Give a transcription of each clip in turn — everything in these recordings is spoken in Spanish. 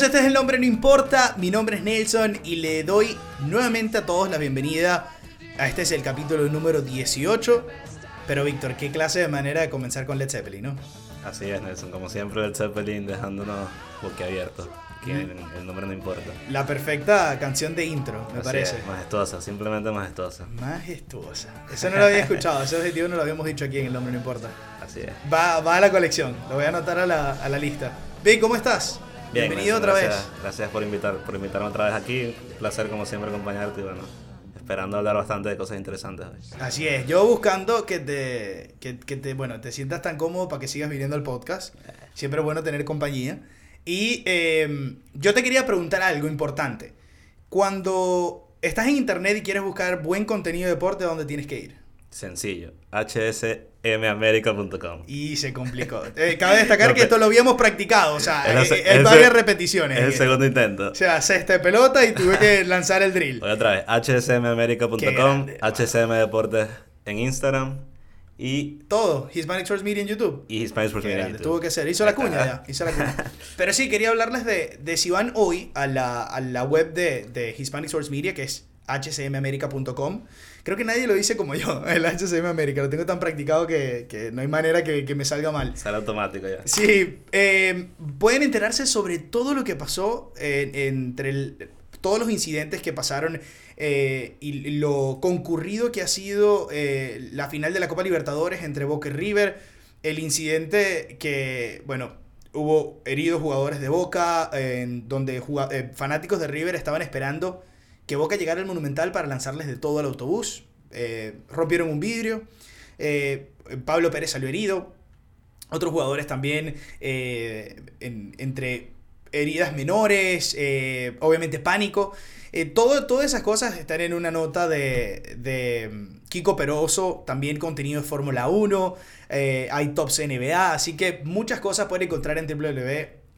Amigos, este es el nombre no importa. Mi nombre es Nelson y le doy nuevamente a todos la bienvenida a este es el capítulo número 18. Pero Víctor, qué clase de manera de comenzar con Led Zeppelin, ¿no? Así es, Nelson. Como siempre, Led Zeppelin dejándonos boquiabiertos. Que el, el nombre no importa. La perfecta canción de intro, me Así parece. es, majestuosa, simplemente majestuosa. Majestuosa. Eso no lo había escuchado, ese objetivo no lo habíamos dicho aquí en El Nombre No Importa. Así es. Va, va a la colección, lo voy a anotar a la, a la lista. Vic, ¿cómo estás? Bien, Bienvenido otra gracias, vez. Gracias por, invitar, por invitarme otra vez aquí. Un placer, como siempre, acompañarte y bueno, esperando hablar bastante de cosas interesantes hoy. Así es, yo buscando que te, que, que te, bueno, te sientas tan cómodo para que sigas viniendo al podcast. Siempre es bueno tener compañía. Y eh, yo te quería preguntar algo importante. Cuando estás en internet y quieres buscar buen contenido de deporte, ¿a dónde tienes que ir? Sencillo. hsmamerica.com. Y se complicó. Eh, cabe destacar que esto lo habíamos practicado, o sea, eh, eh, el varias se- repeticiones. Es el Eh, segundo intento. O sea, cesta de pelota y tuve que lanzar el drill. Voy otra vez. Hsmamerica.com. grande, HSM Deportes en Instagram. Y, Todo, Hispanic Source Media en YouTube. y Hispanic Sports Media en YouTube. tuvo que ser. Hizo la cuña ya. Hizo la cuña. Pero sí, quería hablarles de, de si van hoy a la, a la web de, de Hispanic Source Media, que es hcmamerica.com. Creo que nadie lo dice como yo, el HCM América. Lo tengo tan practicado que, que no hay manera que, que me salga mal. Sale automático ya. Sí, eh, pueden enterarse sobre todo lo que pasó en- entre el- todos los incidentes que pasaron eh, y lo concurrido que ha sido eh, la final de la Copa Libertadores entre Boca y River, el incidente que, bueno, hubo heridos jugadores de Boca, en donde eh, fanáticos de River estaban esperando que Boca llegara al Monumental para lanzarles de todo al autobús, eh, rompieron un vidrio, eh, Pablo Pérez salió herido, otros jugadores también eh, en- entre heridas menores, obviamente pánico. Todo, todas esas cosas están en una nota de, mm, Kiko Peroso, también contenido de Fórmula 1, eh, hay tops NBA, así que muchas cosas pueden encontrar en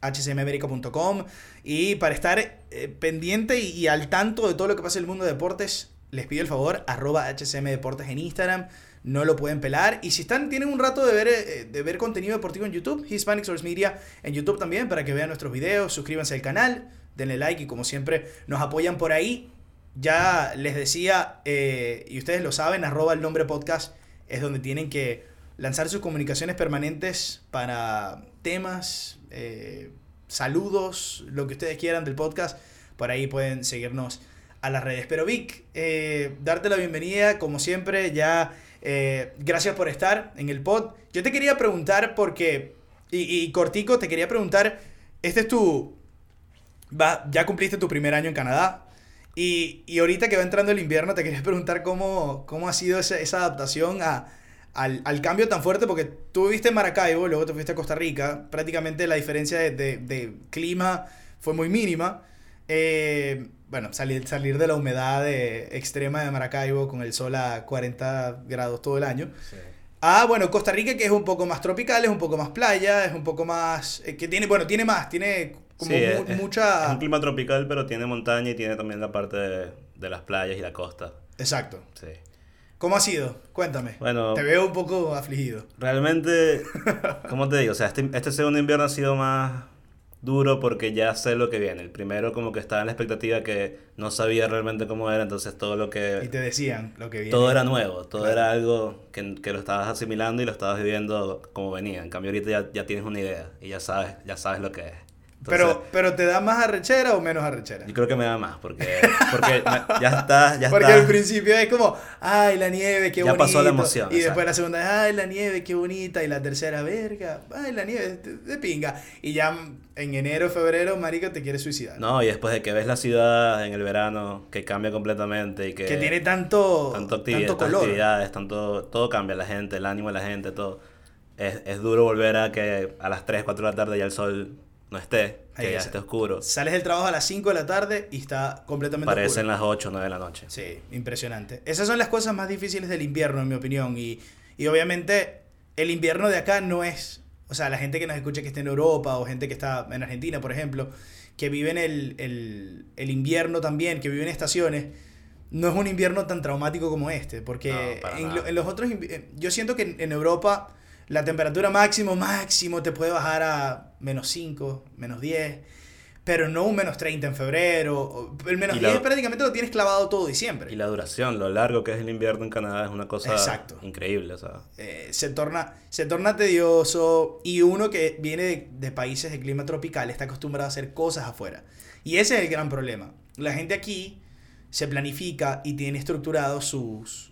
www.hcmamerica.com y para estar eh, pendiente y, al tanto de todo lo que pasa en el mundo de deportes, les pido el favor, arroba HCM Deportes en Instagram, no lo pueden pelar. Y si están, tienen un rato de ver, eh, de ver contenido deportivo en YouTube, Hispanic Source Media en YouTube también, para que vean nuestros videos, suscríbanse al canal, denle like y como siempre nos apoyan por ahí. Ya les decía, eh, y ustedes lo saben, arroba el nombre podcast es donde tienen que lanzar sus comunicaciones permanentes para temas, eh, saludos, lo que ustedes quieran del podcast. Por ahí pueden seguirnos a las redes. Pero Vic, eh, darte la bienvenida, como siempre, ya eh, gracias por estar en el pod. Yo te quería preguntar porque, y, y cortico, te quería preguntar, este es tu, va, ya cumpliste tu primer año en Canadá. Y, y ahorita que va entrando el invierno, te quería preguntar cómo, cómo ha sido esa, esa adaptación a, al, al cambio tan fuerte, porque tú viviste en Maracaibo, luego te fuiste a Costa Rica, prácticamente la diferencia de, de- de clima fue muy mínima. Eh, bueno, salir, salir de la humedad de- extrema de Maracaibo con el sol a 40 grados todo el año. Ah, bueno, Costa Rica que es un poco más tropical, es un poco más playa, es un poco más... eh, que tiene, bueno, tiene más, tiene como Sí, mu- es- es- mucha... Es un clima tropical, pero tiene montaña y tiene también la parte de, de las playas y la costa. Exacto. Sí. ¿Cómo ha sido? Cuéntame. Bueno, Te veo un poco afligido. realmente, ¿cómo te digo? O sea, este, este segundo invierno ha sido más duro porque ya sé lo que viene. El primero como que estaba en la expectativa que no sabía realmente cómo era, entonces todo lo Y que... te decían lo que viene. Todo era nuevo, todo Claro. era algo que, que lo estabas asimilando y lo estabas viviendo como venía. En cambio ahorita ya, ya tienes una idea y ya sabes, ya sabes lo que es. Entonces, pero, pero ¿te da más arrechera o menos arrechera? Yo creo que me da más porque, porque ya está, ya Porque está. al principio es como, ay, la nieve, qué Ya bonito. pasó la emoción, Y después la segunda es, ay, la nieve, qué bonita. Y la tercera, verga, ay, la nieve, de, pinga. Y ya en enero, febrero, marica, te quieres suicidar. No, y después de que ves la ciudad en el verano, que cambia completamente y que, que tiene tanto, tanto actividad, tanto color. actividades, tanto, todo cambia, la gente, el ánimo de la gente, todo. Es, es duro volver a que a las 3, 4 de la tarde ya el sol no esté, que Ahí ya es. esté oscuro. Sales del trabajo a las 5 de la tarde y está completamente Parecen oscuro. las 8 o 9 de la noche. Sí, impresionante. Esas son las cosas más difíciles del invierno, en mi opinión. Y, y obviamente el invierno de acá no es... O sea, la gente que nos escucha que está en Europa o gente que está en Argentina, por ejemplo, que viven el, el, el invierno también, que viven estaciones, no es un invierno tan traumático como este. Porque No, en, en los otros... eh, Yo siento que en, en Europa la temperatura máximo, máximo te puede bajar a menos 5, menos 10. pero no un menos 30 en febrero. El menos Y la- 10 prácticamente lo tienes clavado todo diciembre. Y la duración, lo largo que es el invierno en Canadá es una cosa Exacto. increíble, o sea. Eh, se, torna, se torna tedioso y uno que viene de, de países de clima tropical está acostumbrado a hacer cosas afuera. Y ese es el gran problema. La gente aquí se planifica y tiene estructurados sus,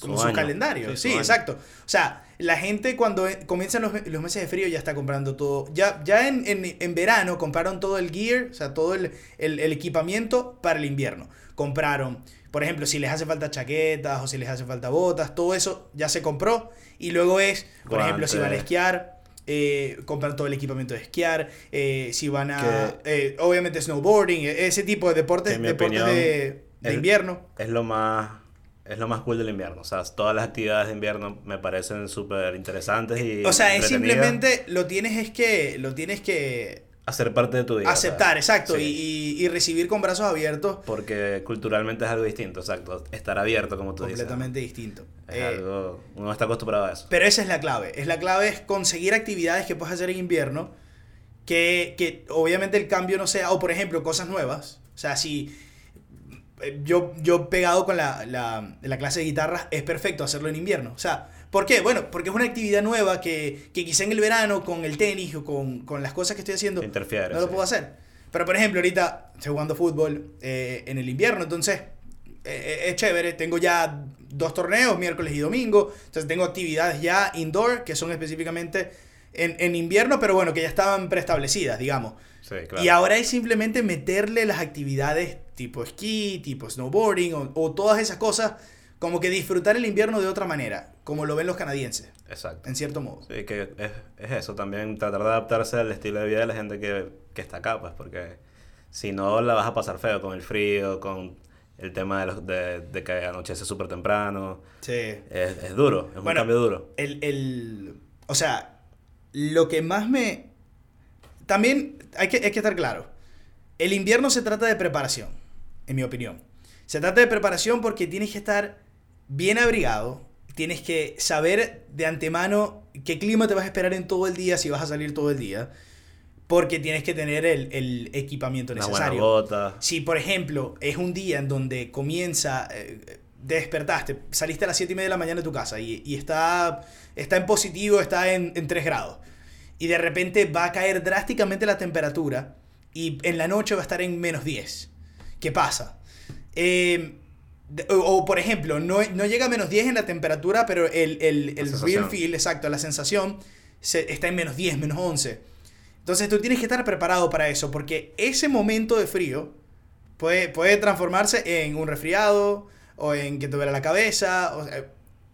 como Su. Sí, su Sí, año. exacto. O sea, la gente cuando eh, comienzan los, los meses de frío ya está comprando todo. Ya, ya en, en- en verano compraron todo el gear, o sea, todo el, el- el equipamiento para el invierno. Compraron, por ejemplo, si les hace falta chaquetas o si les hace falta botas, todo eso ya se compró. Y luego es, por ejemplo, si van a esquiar, eh, compran todo el equipamiento de esquiar. eh, si van a, eh, obviamente, snowboarding, eh, ese tipo de deportes, deportes opinión, de, de el- invierno. Es lo más es lo más cool del invierno. O sea, todas las actividades de invierno me parecen súper interesantes y O sea, es simplemente lo tienes es que lo tienes que hacer parte de tu o sea, aceptar, exacto, sí. y, y- recibir con brazos abiertos Porque culturalmente es algo distinto, exacto. Estar abierto, como tú completamente distinto. dices. Es Eh, algo, uno está acostumbrado a eso. Pero esa es la clave. Es la clave es conseguir actividades que puedas hacer en invierno. Que, que obviamente el cambio no sea. O por ejemplo, cosas nuevas. O sea, si. Eh, Yo, yo pegado con la, la, la clase de guitarra, es perfecto hacerlo en invierno. O sea, ¿por qué? Bueno, porque es una actividad nueva que, que quizá en el verano, con el tenis o con, con las cosas que estoy haciendo, Interfiere. no lo sí. puedo hacer. Pero por ejemplo, ahorita estoy jugando fútbol eh, en el invierno, entonces eh, es chévere. Tengo ya dos torneos, miércoles y domingo. Entonces tengo actividades ya indoor que son específicamente en, en invierno, pero bueno, que ya estaban preestablecidas, digamos. Sí, claro. Y ahora es simplemente meterle las actividades tipo esquí, tipo snowboarding o, o todas esas cosas, como que disfrutar el invierno de otra manera, como lo ven los canadienses, Exacto. en cierto modo. Sí, que es, es eso también, tratar de adaptarse al estilo de vida de la gente que, que está acá, pues, porque si no la vas a pasar feo con el frío, con el tema de, los, de, de que anochece súper temprano. Sí. Es, es duro, es un cambio duro. el, el- o sea, lo que más me... También hay que, hay que estar claro. El invierno se trata de preparación, en mi opinión. Se trata de preparación porque tienes que estar bien abrigado, tienes que saber de antemano qué clima te vas a esperar en todo el día, si vas a salir todo el día, porque tienes que tener el, el equipamiento Una necesario. bota. Si, por ejemplo, es un día en donde comienza, eh, despertaste, saliste a las 7 y media de la mañana de tu casa y, y está, está en positivo, está en, en 3 grados, y de repente va a caer drásticamente la temperatura y en la noche va a estar en menos 10. ¿Qué pasa? Eh, de- o, o, por ejemplo, no, no llega a menos 10 en la temperatura, pero el, el, el real feel, exacto, la sensación se- está en menos 10, menos 11. Entonces tú tienes que estar preparado para eso, porque ese momento de frío puede, puede transformarse en un resfriado o en que te duele la cabeza. o sea,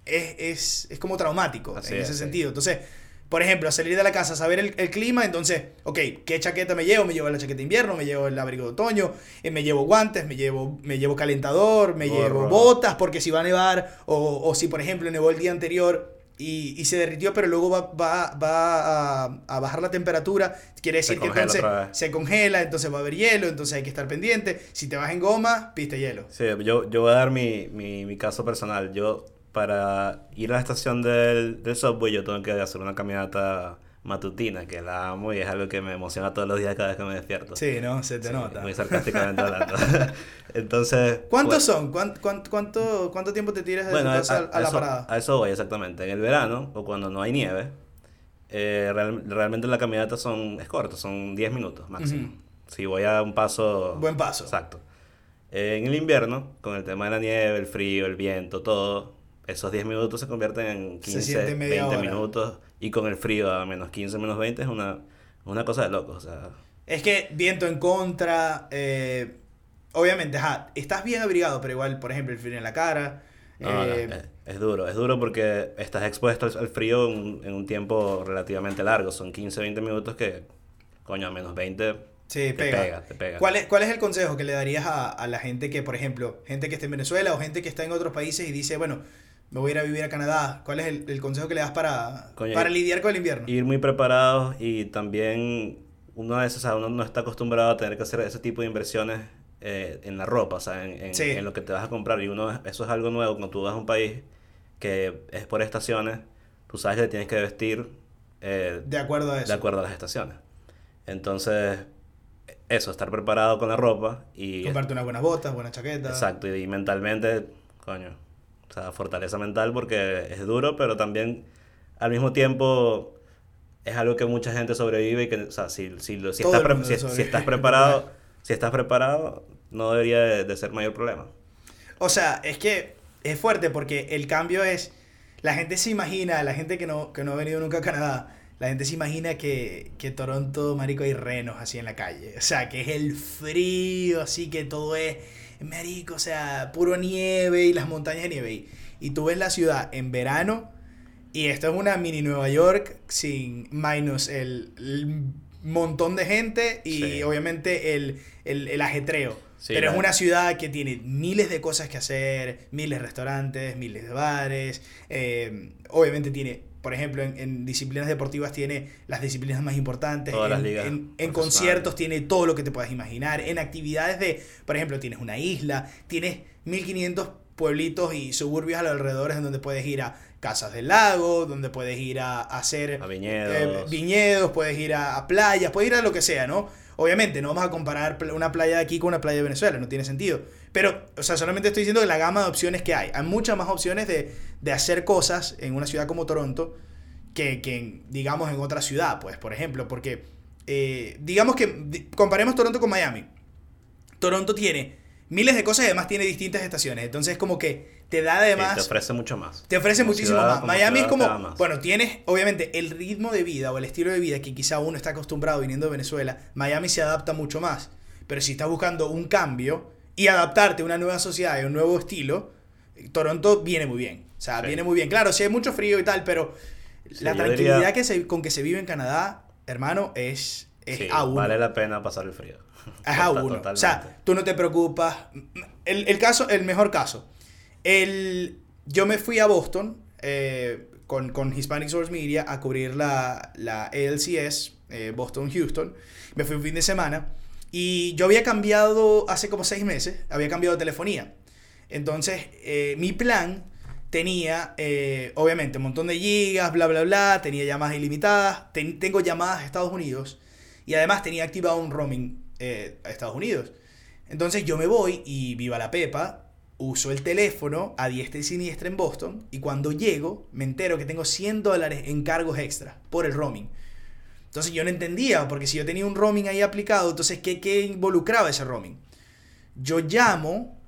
es, es, es como traumático Así en es, ese sí. sentido. Entonces, por ejemplo, salir de la casa, saber el, el clima, entonces, ok, ¿qué chaqueta me llevo? Me llevo la chaqueta de invierno, me llevo el abrigo de otoño, eh, me llevo guantes, me llevo, me llevo calentador, me llevo botas porque si va a nevar o, o si, por ejemplo, nevó el día anterior y, y se derritió, pero luego va, va, va a, a bajar la temperatura, quiere decir que entonces se congela, entonces va a haber hielo, entonces hay que estar pendiente. Si te vas en goma, piste hielo. Sí, yo, yo voy a dar mi, mi, mi caso personal. Yo, para ir a la estación del, del subway, yo tengo que hacer una caminata matutina, que la amo y es algo que me emociona todos los días cada vez que me despierto. Sí, ¿no? Se te Sí, nota. Muy sarcásticamente hablando. Entonces... ¿Cuántos pues, son? ¿Cuán- cuán- cuánto, cuánto tiempo te tiras de Bueno, tu a, casa a, a- a la eso, parada? a eso voy exactamente. En el verano, o cuando no hay nieve, eh, real- realmente la caminata son, es corta, son 10 minutos máximo. Ujú. Si voy a un paso... Buen paso. Exacto. Eh, en el invierno, con el tema de la nieve, el frío, el viento, todo, esos 10 minutos se convierten en Se 15, siente media 20 hora. minutos. Y con el frío a menos 15, menos 20 es una, una cosa de loco. O sea, Es que viento en contra. eh, obviamente, ajá, estás bien abrigado, pero igual, por ejemplo, el frío en la cara. no, no, eh, es, es duro. Es duro porque estás expuesto al, al frío en, en un tiempo relativamente largo. Son 15, 20 minutos que, coño, a menos 20 sí, te pega. pega, te pega. ¿Cuál es, ¿Cuál es el consejo que le darías a, a la gente que, por ejemplo, gente que está en Venezuela o gente que está en otros países y dice, bueno, me voy a ir a vivir a Canadá? ¿Cuál es el, el consejo que le das para, Coño, para lidiar con el invierno? Ir muy preparados y también uno a veces, o sea, uno no está acostumbrado a tener que hacer ese tipo de inversiones eh, en la ropa, o sea, en, en- Sí. en lo que te vas a comprar. Y uno, eso es algo nuevo cuando tú vas a un país que es por estaciones, tú sabes que tienes que vestir eh, de acuerdo a eso. de acuerdo a las estaciones. Entonces, eso, estar preparado con la ropa y... Comprarte unas buenas botas, buenas chaquetas. Exacto, y mentalmente, coño, o sea, fortaleza mental porque es duro, pero también al mismo tiempo es algo que mucha gente sobrevive y que, o sea, si, si, si, estás, pre- si- si estás preparado, si estás preparado, no debería de, de ser mayor problema. O sea, es que es fuerte porque el cambio es. La gente se imagina, la gente que no, que no ha venido nunca a Canadá, la gente se imagina que, que Toronto, marico, hay renos así en la calle. O sea, que es el frío, así que todo es, marico, o sea, puro nieve y las montañas de nieve. Y, y tú ves la ciudad en verano y esto es una mini Nueva York sin minus el, el montón de gente y Sí. obviamente el, el, el ajetreo. Sí, Pero es una ciudad que tiene miles de cosas que hacer, miles de restaurantes, miles de bares. eh, obviamente tiene, por ejemplo, en, en disciplinas deportivas tiene las disciplinas más importantes. Todas las en, ligas en- conciertos tiene todo lo que te puedas imaginar. En actividades de, por ejemplo, tienes una isla, tienes 1500 pueblitos y suburbios a los alrededores en donde puedes ir a casas del lago, donde puedes ir a, a hacer A viñedos. eh, viñedos, puedes ir a, a playas, puedes ir a lo que sea, ¿no? Obviamente, no vamos a comparar una playa de aquí con una playa de Venezuela, no tiene sentido. Pero, o sea, solamente estoy diciendo que la gama de opciones que hay. Hay muchas más opciones de, de hacer cosas en una ciudad como Toronto que, que digamos, en otra ciudad, pues, por ejemplo, porque, eh, digamos que, comparemos Toronto con Miami. Toronto tiene miles de cosas y además tiene distintas estaciones. Entonces, como que te da Sí, además... te ofrece mucho más. Te ofrece Como muchísimo ciudad, más. Miami es como, bueno, tienes obviamente el ritmo de vida o el estilo de vida que quizá uno está acostumbrado viniendo de Venezuela. Miami se adapta mucho más. Pero si estás buscando un cambio y adaptarte a una nueva sociedad y un nuevo estilo, Toronto viene muy bien. O sea, Sí. viene muy bien. Claro, sí hay mucho frío y tal, pero Sí, la tranquilidad diría- que se, con que se vive en Canadá, hermano, es, es Sí, a uno. vale la pena pasar el frío. Es a uno. O totalmente. sea, tú no te preocupas. El, el caso, el mejor caso. El, yo me fui a Boston eh, con, con Hispanic Source Media a cubrir la, la ALCS, eh, Boston-Houston. Me fui un fin de semana. Y yo había cambiado hace como seis meses, había cambiado de telefonía. Entonces, eh, mi plan tenía, eh, obviamente, un montón de gigas, bla, bla, bla, tenía llamadas ilimitadas, ten- tengo llamadas a Estados Unidos y además tenía activado un roaming eh, a Estados Unidos. Entonces yo me voy y viva la pepa, uso el teléfono a diestra y siniestra en Boston y cuando llego me entero que tengo 100 dólares en cargos extra por el roaming. Entonces yo no entendía, porque si yo tenía un roaming ahí aplicado, entonces ¿qué, qué involucraba ese roaming? Yo llamo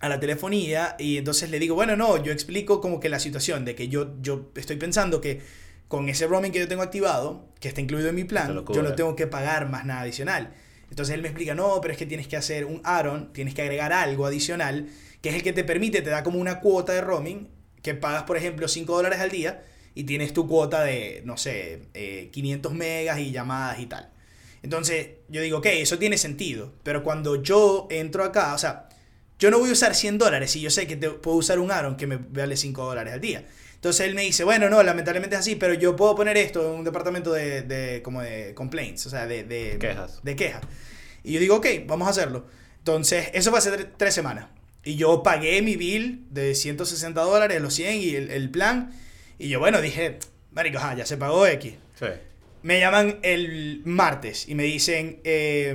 a la telefonía y entonces le digo, bueno, no, yo explico como que la situación de que yo, yo estoy pensando que con ese roaming que yo tengo activado, que está incluido en mi plan, yo no tengo que pagar más nada adicional. Entonces él me explica, no, pero es que tienes que hacer un add-on, tienes que agregar algo adicional, que es el que te permite, te da como una cuota de roaming, que pagas, por ejemplo, 5 dólares al día y tienes tu cuota de, no sé, eh, 500 megas y llamadas y tal. Entonces yo digo, ok, eso tiene sentido, pero cuando yo entro acá, o sea, yo no voy a usar 100 dólares si yo sé que te- puedo usar un Aaron que me vale 5 dólares al día. Entonces él me dice, bueno, no, lamentablemente es así, pero yo puedo poner esto en un departamento de, de como de complaints, o sea, de, de Quejas. De quejas. Y yo digo, ok, vamos a hacerlo. Entonces, eso fue hace tre- tres semanas. Y yo pagué mi bill de 160 dólares, los 100 y el, el plan. Y yo, bueno, dije, marico, ajá, ya se pagó X. Sí. Me llaman el martes y me dicen, eh,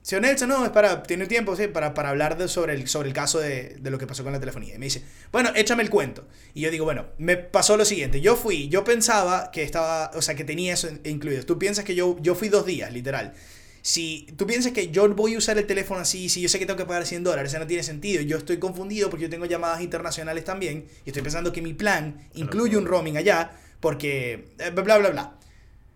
señor Nelson, no, es para, tiene tiempo, sí, para, para hablar de- sobre, el, sobre el caso de, de lo que pasó con la telefonía. Y me dice, bueno, échame el cuento. Y yo digo, bueno, me pasó lo siguiente, yo fui, yo pensaba que estaba, o sea, que tenía eso incluido. Tú piensas que yo, yo fui dos días, literal. Si tú piensas que yo voy a usar el teléfono así, si yo sé que tengo que pagar 100 dólares, eso no tiene sentido. Yo estoy confundido porque yo tengo llamadas internacionales también y estoy pensando que mi plan incluye un roaming allá porque eh, bla, bla, bla.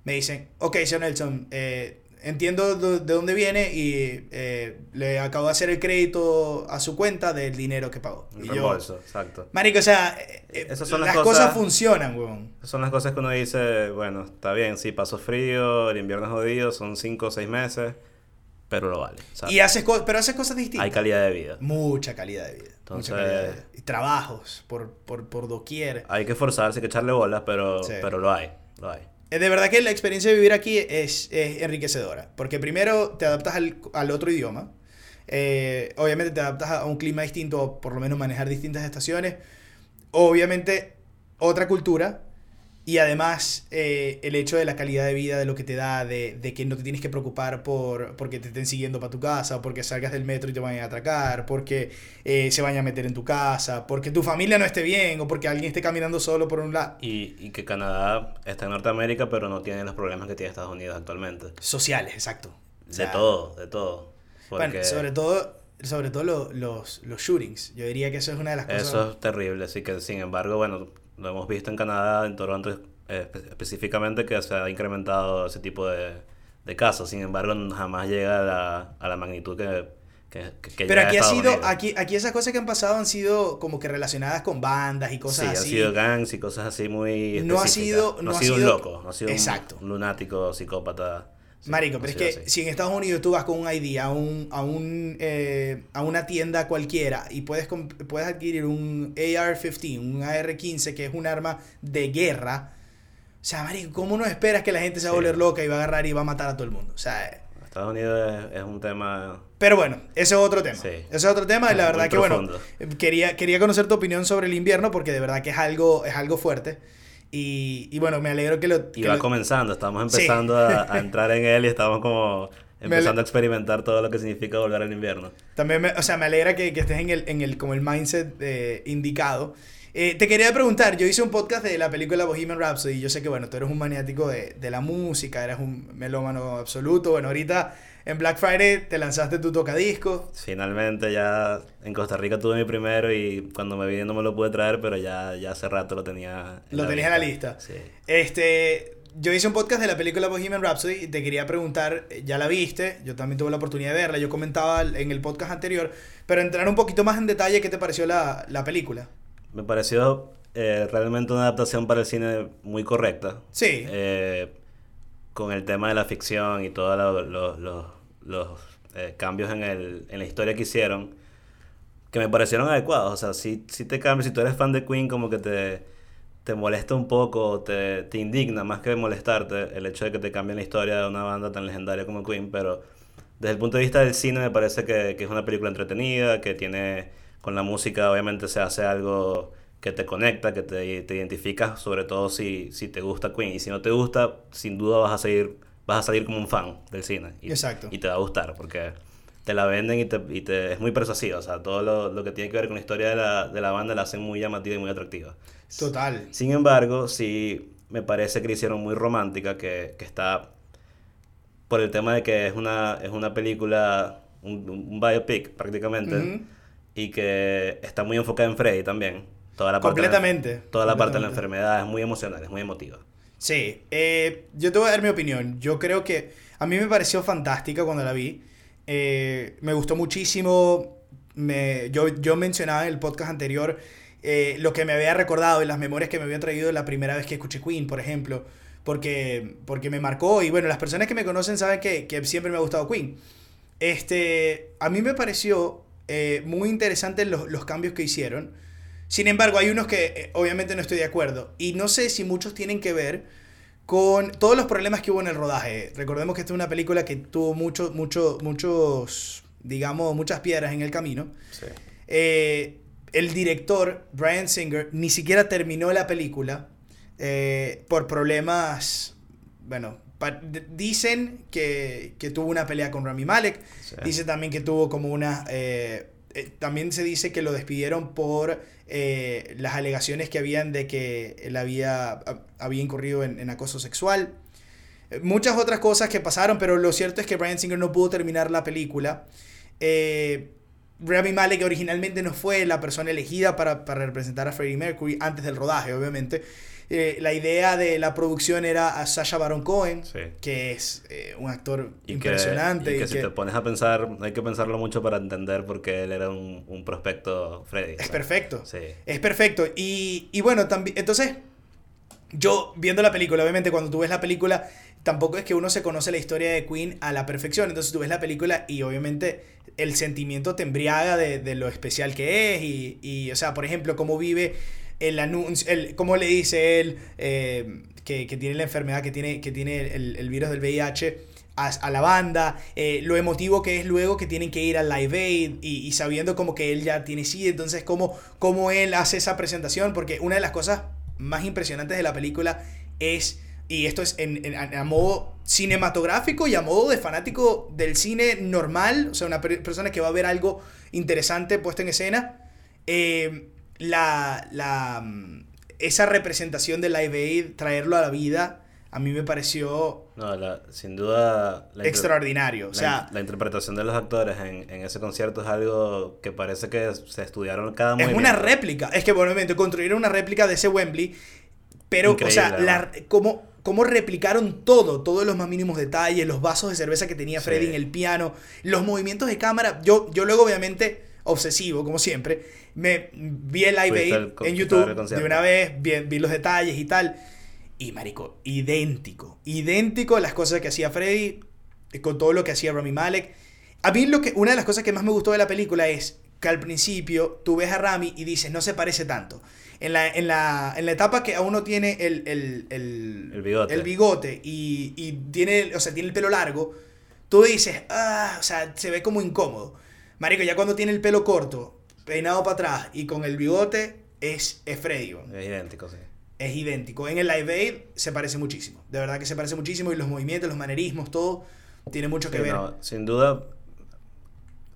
Me dicen, ok, señor Nelson, eh, entiendo de, de dónde viene y eh, le acabo de hacer el crédito a su cuenta del dinero que pagó. Un Y yo, reembolso, exacto. marico, o sea, eh, Esas son las las cosas, cosas- funcionan, weón. Son las cosas que uno dice, bueno, está bien, sí, pasó frío, el invierno es jodido, son 5 o 6 meses, pero lo vale. ¿sabes? Y haces cosas, pero haces cosas distintas. Hay calidad de vida. Mucha calidad de vida. Entonces- mucha calidad de vida. Y trabajos por, por, por doquier. Hay que esforzarse, hay que echarle bolas, pero, Sí. pero lo hay, lo hay. Eh, De verdad que la experiencia de vivir aquí es, es enriquecedora, porque primero te adaptas al, al otro idioma, eh, obviamente te adaptas a un clima distinto, o por lo menos manejar distintas estaciones, obviamente otra cultura, Y además, eh, el hecho de la calidad de vida, de lo que te da, de, de que no te tienes que preocupar por porque te estén siguiendo para tu casa, porque salgas del metro y te vayan a atracar, porque eh, se vayan a meter en tu casa, porque tu familia no esté bien o porque alguien esté caminando solo por un lado. Y, y que Canadá está en Norteamérica, pero no tiene los problemas que tiene Estados Unidos actualmente. Sociales, exacto. O sea, de todo, de todo. Porque Bueno, sobre todo, sobre todo lo- los, los shootings. Yo diría que eso es una de las cosas. Eso es terrible, así que sin embargo, bueno, lo hemos visto en Canadá, en Toronto espe- específicamente, que se ha incrementado ese tipo de, de casos. Sin embargo, jamás llega a la, a la magnitud que, que, que- Pero aquí ha sido, Unidos. aquí, aquí esas cosas que han pasado han sido como que relacionadas con bandas y Sí, cosas han así. sido gangs y cosas así muy No ha sido- no, no ha sido un loco, no ha sido Exacto. un, lunático, psicópata. Sí, Marico, pero es que así. si en Estados Unidos tú vas con un ID a un, a un eh, a una tienda cualquiera y puedes puedes adquirir un AR-15, un AR-15 que es un arma de guerra, o sea, marico, ¿cómo no esperas que la gente se va a Sí. volver loca y va a agarrar y va a matar a todo el mundo? O sea, Estados Unidos es, es un tema... pero bueno, ese es otro tema. Sí. Ese es otro tema y la Muy verdad que bueno, profundo. quería, quería conocer tu opinión sobre el invierno porque de verdad que es algo, es algo fuerte. Y, y bueno, me alegro que lo... Y que va lo- comenzando, estamos Sí. empezando a, a entrar en él y estamos como empezando a experimentar todo lo que significa volver al invierno. También, me, o sea, me alegra que, que estés en el, en el, como el mindset eh, indicado. Eh, te quería preguntar, yo hice un podcast de la película Bohemian Rhapsody y yo sé que, bueno, tú eres un maniático de, de la música, eres un melómano absoluto. Bueno, ahorita en Black Friday te lanzaste tu tocadisco. Finalmente ya en Costa Rica tuve mi primero y cuando me vine no me lo pude traer, pero ya, ya hace rato lo tenía Lo tenías en la lista. Sí. Este, yo hice un podcast de la película Bohemian Rhapsody y te quería preguntar, eh, ya la viste, yo también tuve la oportunidad de verla, yo comentaba en el podcast anterior, pero entrar un poquito más en detalle, ¿qué te pareció la, la película? Me pareció eh, realmente una adaptación para el cine muy correcta. Sí. Eh, con el tema de la ficción y todos lo- lo- lo- los eh, cambios en, el, en la historia que hicieron, que me parecieron adecuados. O sea, si, si te cambias, si tú eres fan de Queen, como que te, te molesta un poco, te, te indigna más que molestarte el hecho de que te cambien la historia de una banda tan legendaria como Queen, pero desde el punto de vista del cine me parece que, que es una película entretenida, que tiene, con la música obviamente se hace algo que te conecta, que te, te identificas, sobre todo si, si te gusta Queen. Y si no te gusta, sin duda vas a seguir, vas a salir como un fan del cine. Y, Exacto. Y te va a gustar, porque te la venden y, te, y te, es muy persuasiva. O sea, todo lo, lo que tiene que ver con la historia de la, de la banda la hacen muy llamativa y muy atractiva. Total. Sin embargo, sí me parece que la hicieron muy romántica, que, que está por el tema de que es una, es una película, un, un biopic prácticamente, Ujú. y que está muy enfocada en Freddy también. Toda la parte de la- Completamente. toda la parte de la Completamente. enfermedad es muy emocional, es muy emotiva. Sí, eh, yo te voy a dar mi opinión. Yo creo que a mí me pareció fantástica cuando la vi. Eh, me gustó muchísimo. Me, yo, yo mencionaba en el podcast anterior eh, lo que me había recordado y las memorias que me había traído la primera vez que escuché Queen, por ejemplo. Porque, porque me marcó. Y bueno, las personas que me conocen saben que, siempre me ha gustado Queen. Este, a mí me pareció muy interesante los cambios que hicieron. Sin embargo, hay unos que eh, obviamente no estoy de acuerdo. Y no sé si muchos tienen que ver con todos los problemas que hubo en el rodaje. Recordemos que esta es una película que tuvo mucho, mucho, muchos, digamos, muchas piedras en el camino. Sí. Eh, el director, Brian Singer, ni siquiera terminó la película eh, por problemas, bueno, dicen que, que tuvo una pelea con Rami Malek, Sí. dice también que tuvo como una... eh, eh, también se dice que lo despidieron por eh, las alegaciones que habían de que él había, ha- había incurrido en, en acoso sexual. Eh, Muchas otras cosas que pasaron, pero lo cierto es que Brian Singer no pudo terminar la película. Eh, Rami Malek originalmente no fue la persona elegida para, para representar a Freddie Mercury antes del rodaje, obviamente. Eh, la idea de la producción era a Sacha Baron Cohen, Sí. que es eh, un actor Y impresionante. Que, y que y si que te pones a pensar, hay que pensarlo mucho para entender por qué él era un, un prospecto Freddy. es perfecto. Sí. Es perfecto. Y, y bueno, también, entonces, yo viendo la película, obviamente cuando tú ves la película, tampoco es que uno se conoce la historia de Queen a la perfección. Entonces tú ves la película y obviamente el sentimiento te embriaga de, de lo especial que es. Y, y, o sea, por ejemplo, cómo vive el anuncio, el, cómo le dice él eh, que, que tiene la enfermedad, que tiene, que tiene el, el virus del VIH. A, a la banda, eh, lo emotivo que es luego que tienen que ir al Live Aid y, sabiendo como que él ya tiene sí, entonces cómo, cómo él hace esa presentación, porque una de las cosas más impresionantes de la película es, y esto es en, a modo cinematográfico y a modo de fanático del cine normal, o sea, una per- persona que va a ver algo interesante puesto en escena, eh, la, la, mm, esa representación de Live Aid, traerlo a la vida, a mí me pareció No, la- sin duda... La extraordinario. O la sea, la interpretación de los actores en, en ese concierto es algo que parece que se estudiaron cada Es movimiento. una réplica. Es que, bueno, construyeron una réplica de ese Wembley. Pero, o sea, la, cómo, cómo replicaron todo, todos los más mínimos detalles, los vasos de cerveza que tenía Sí. Freddy en el piano, los movimientos de cámara. Yo, yo luego, obviamente, obsesivo, como siempre, me vi el live aid en YouTube de una vez, vi, vi los detalles y tal. Y, marico, idéntico. Idéntico a las cosas que hacía Freddy eh, con todo lo que hacía Rami Malek. A mí lo que, una de las cosas que más me gustó de la película es que al principio tú ves a Rami y dices, no se parece tanto. En la, en la, en la etapa que aún no tiene el, el, el, El bigote. el bigote y, y tiene, o sea, tiene el pelo largo, tú dices, ah, o sea, se ve como incómodo. Marico, ya cuando tiene el pelo corto, peinado para atrás y con el bigote, es, es Freddy. Es idéntico, sí. Es idéntico. En el Live Aid se parece muchísimo. De verdad que se parece muchísimo y los movimientos, los manerismos, todo tiene mucho que Sí, ver. no, sin duda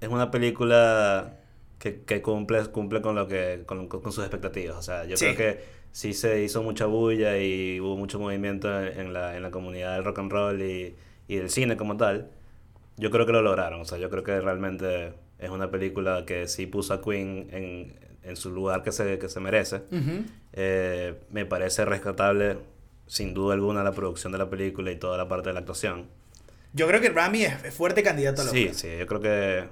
es una película que, que cumple, cumple con lo que con, con sus expectativas. O sea, yo Sí. creo que sí se hizo mucha bulla y hubo mucho movimiento en la, en la comunidad del rock and roll y, y del cine como tal. Yo creo que lo lograron. O sea, yo creo que realmente es una película que sí puso a Queen en, en su lugar que se, que se merece. Eh, me parece rescatable, sin duda alguna, la producción de la película y toda la parte de la actuación. Yo creo que Rami es, es fuerte candidato a la Sí, sí, yo creo que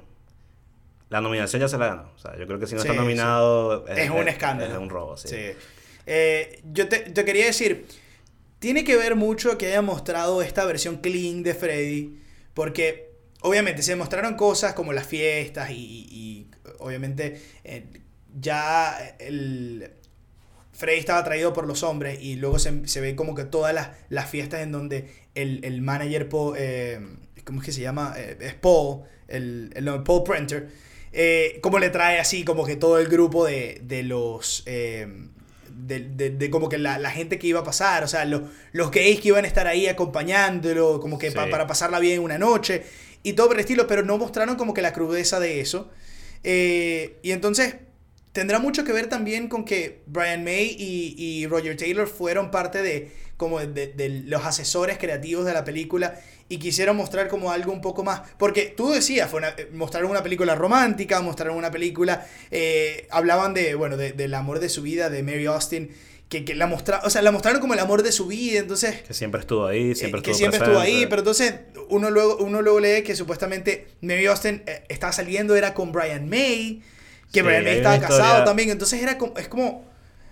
la nominación ya se la ganó. O sea, yo creo que si no Sí, está nominado Es un escándalo. Es un robo, sí. Sí. Eh, yo te, te quería decir, tiene que ver mucho que haya mostrado esta versión clean de Freddy, porque obviamente se mostraron cosas como las fiestas y, y, obviamente eh, ya el... Freddy estaba atraído por los hombres y luego se, se ve como que todas las, las fiestas en donde el, el manager, Paul, eh, ¿cómo es que se llama? Eh, es Paul, el, el no, Paul Prenter, eh, como le trae así como que todo el grupo de, de los... eh, de, de- de como que la, la gente que iba a pasar, o sea, los, los gays que iban a estar ahí acompañándolo, como que pa- Sí. para pasarla bien una noche y todo por el estilo, pero no mostraron como que la crudeza de eso. Eh, y entonces tendrá mucho que ver también con que Brian May y, Roger Taylor fueron parte de como de, los asesores creativos de la película y quisieron mostrar como algo un poco más porque tú decías eh, mostraron una película romántica mostraron una película eh, hablaban de bueno de- del amor de su vida de Mary Austin que, que la mostra o sea la mostraron como el amor de su vida entonces Que siempre estuvo ahí, siempre eh, que estuvo siempre estuvo ahí, pero entonces uno luego, uno luego lee que supuestamente Mary Austin eh, estaba saliendo, era con Brian May, que Sí, Brian May estaba casado historia- también, entonces era como, es como,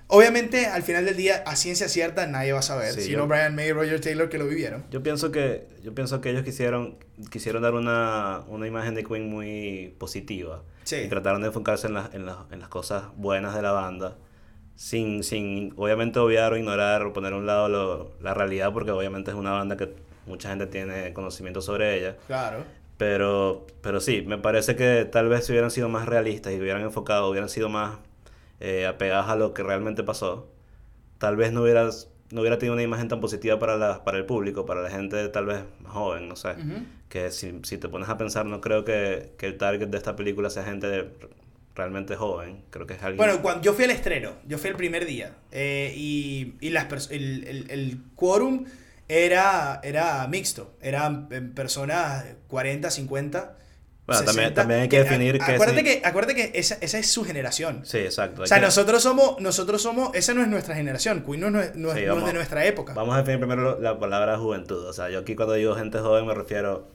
obviamente al final del día, a ciencia cierta, nadie va a saber, Sí, sino yo- Brian May y Roger Taylor que lo vivieron. Yo pienso que, yo pienso que ellos quisieron, quisieron dar una, una imagen de Queen muy positiva. Sí. Y trataron de enfocarse en, las en, las en las cosas buenas de la banda. Sin, sin obviamente obviar o ignorar o poner a un lado lo- la realidad, porque obviamente es una banda que mucha gente tiene conocimiento sobre ella. Claro. Pero, pero sí, me parece que tal vez si hubieran sido más realistas y hubieran enfocado, hubieran sido más eh, apegadas a lo que realmente pasó, tal vez no hubieras no hubiera tenido una imagen tan positiva para, la, para el público, para la gente tal vez más joven, no sé. Que si, si te pones a pensar, no creo que, que el target de esta película sea gente de- realmente joven. Creo que es alguien... Bueno, cuando, yo fui al estreno, yo fui el primer día, eh, y, y las el, el, el quórum era, era mixto, eran eh, personas 40, 50. Bueno, también- 60, también hay que definir que acuérdate sí. que Acuérdate que esa, esa es su generación. Sí, exacto. O sea, que- nosotros somos, nosotros somos, esa no es nuestra generación, Queen no es, no es- Sí, no es de nuestra época. Vamos a definir primero la palabra juventud. O sea, yo aquí cuando digo gente joven me refiero...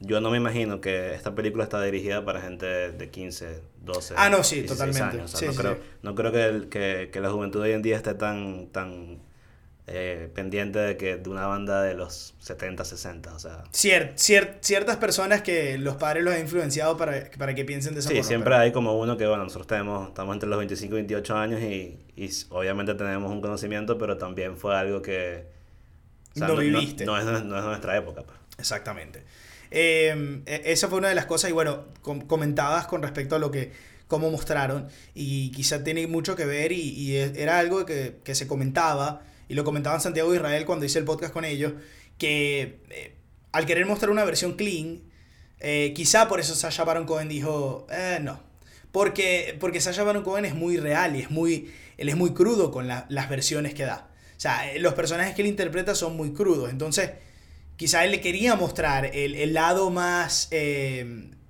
Yo no me imagino que esta película está dirigida para gente de 15, 12, Ah, no, sí, 16 totalmente. años. O sea, Sí, no, sí, creo, sí. no creo que, el- que, que la juventud hoy en día esté tan, tan eh, pendiente de que de una banda de los 70, 60. O sea, Cier- cier- ciertas personas que los padres los han influenciado para, para que piensen de esa sí, forma. siempre pero- hay como uno que, bueno, nosotros tenemos, estamos entre los 25 y 28 años y, y obviamente tenemos un conocimiento, pero también fue algo que... No viviste. No, es, no es nuestra época. pues. Exactamente. Eh, e- esa fue una de las cosas, y bueno, com- comentabas con respecto a lo que cómo mostraron y quizá tiene mucho que ver y, y era algo que, que, se comentaba y lo comentaban Santiago de Israel cuando hice el podcast con ellos, que eh, al querer mostrar una versión clean, eh, quizá por eso Sasha Baron Cohen dijo, eh, no, porque, porque Sasha Baron Cohen es muy real y es muy, él es muy crudo con las versiones que da. O sea, los personajes que él interpreta son muy crudos, entonces quizá él le quería mostrar el, el lado más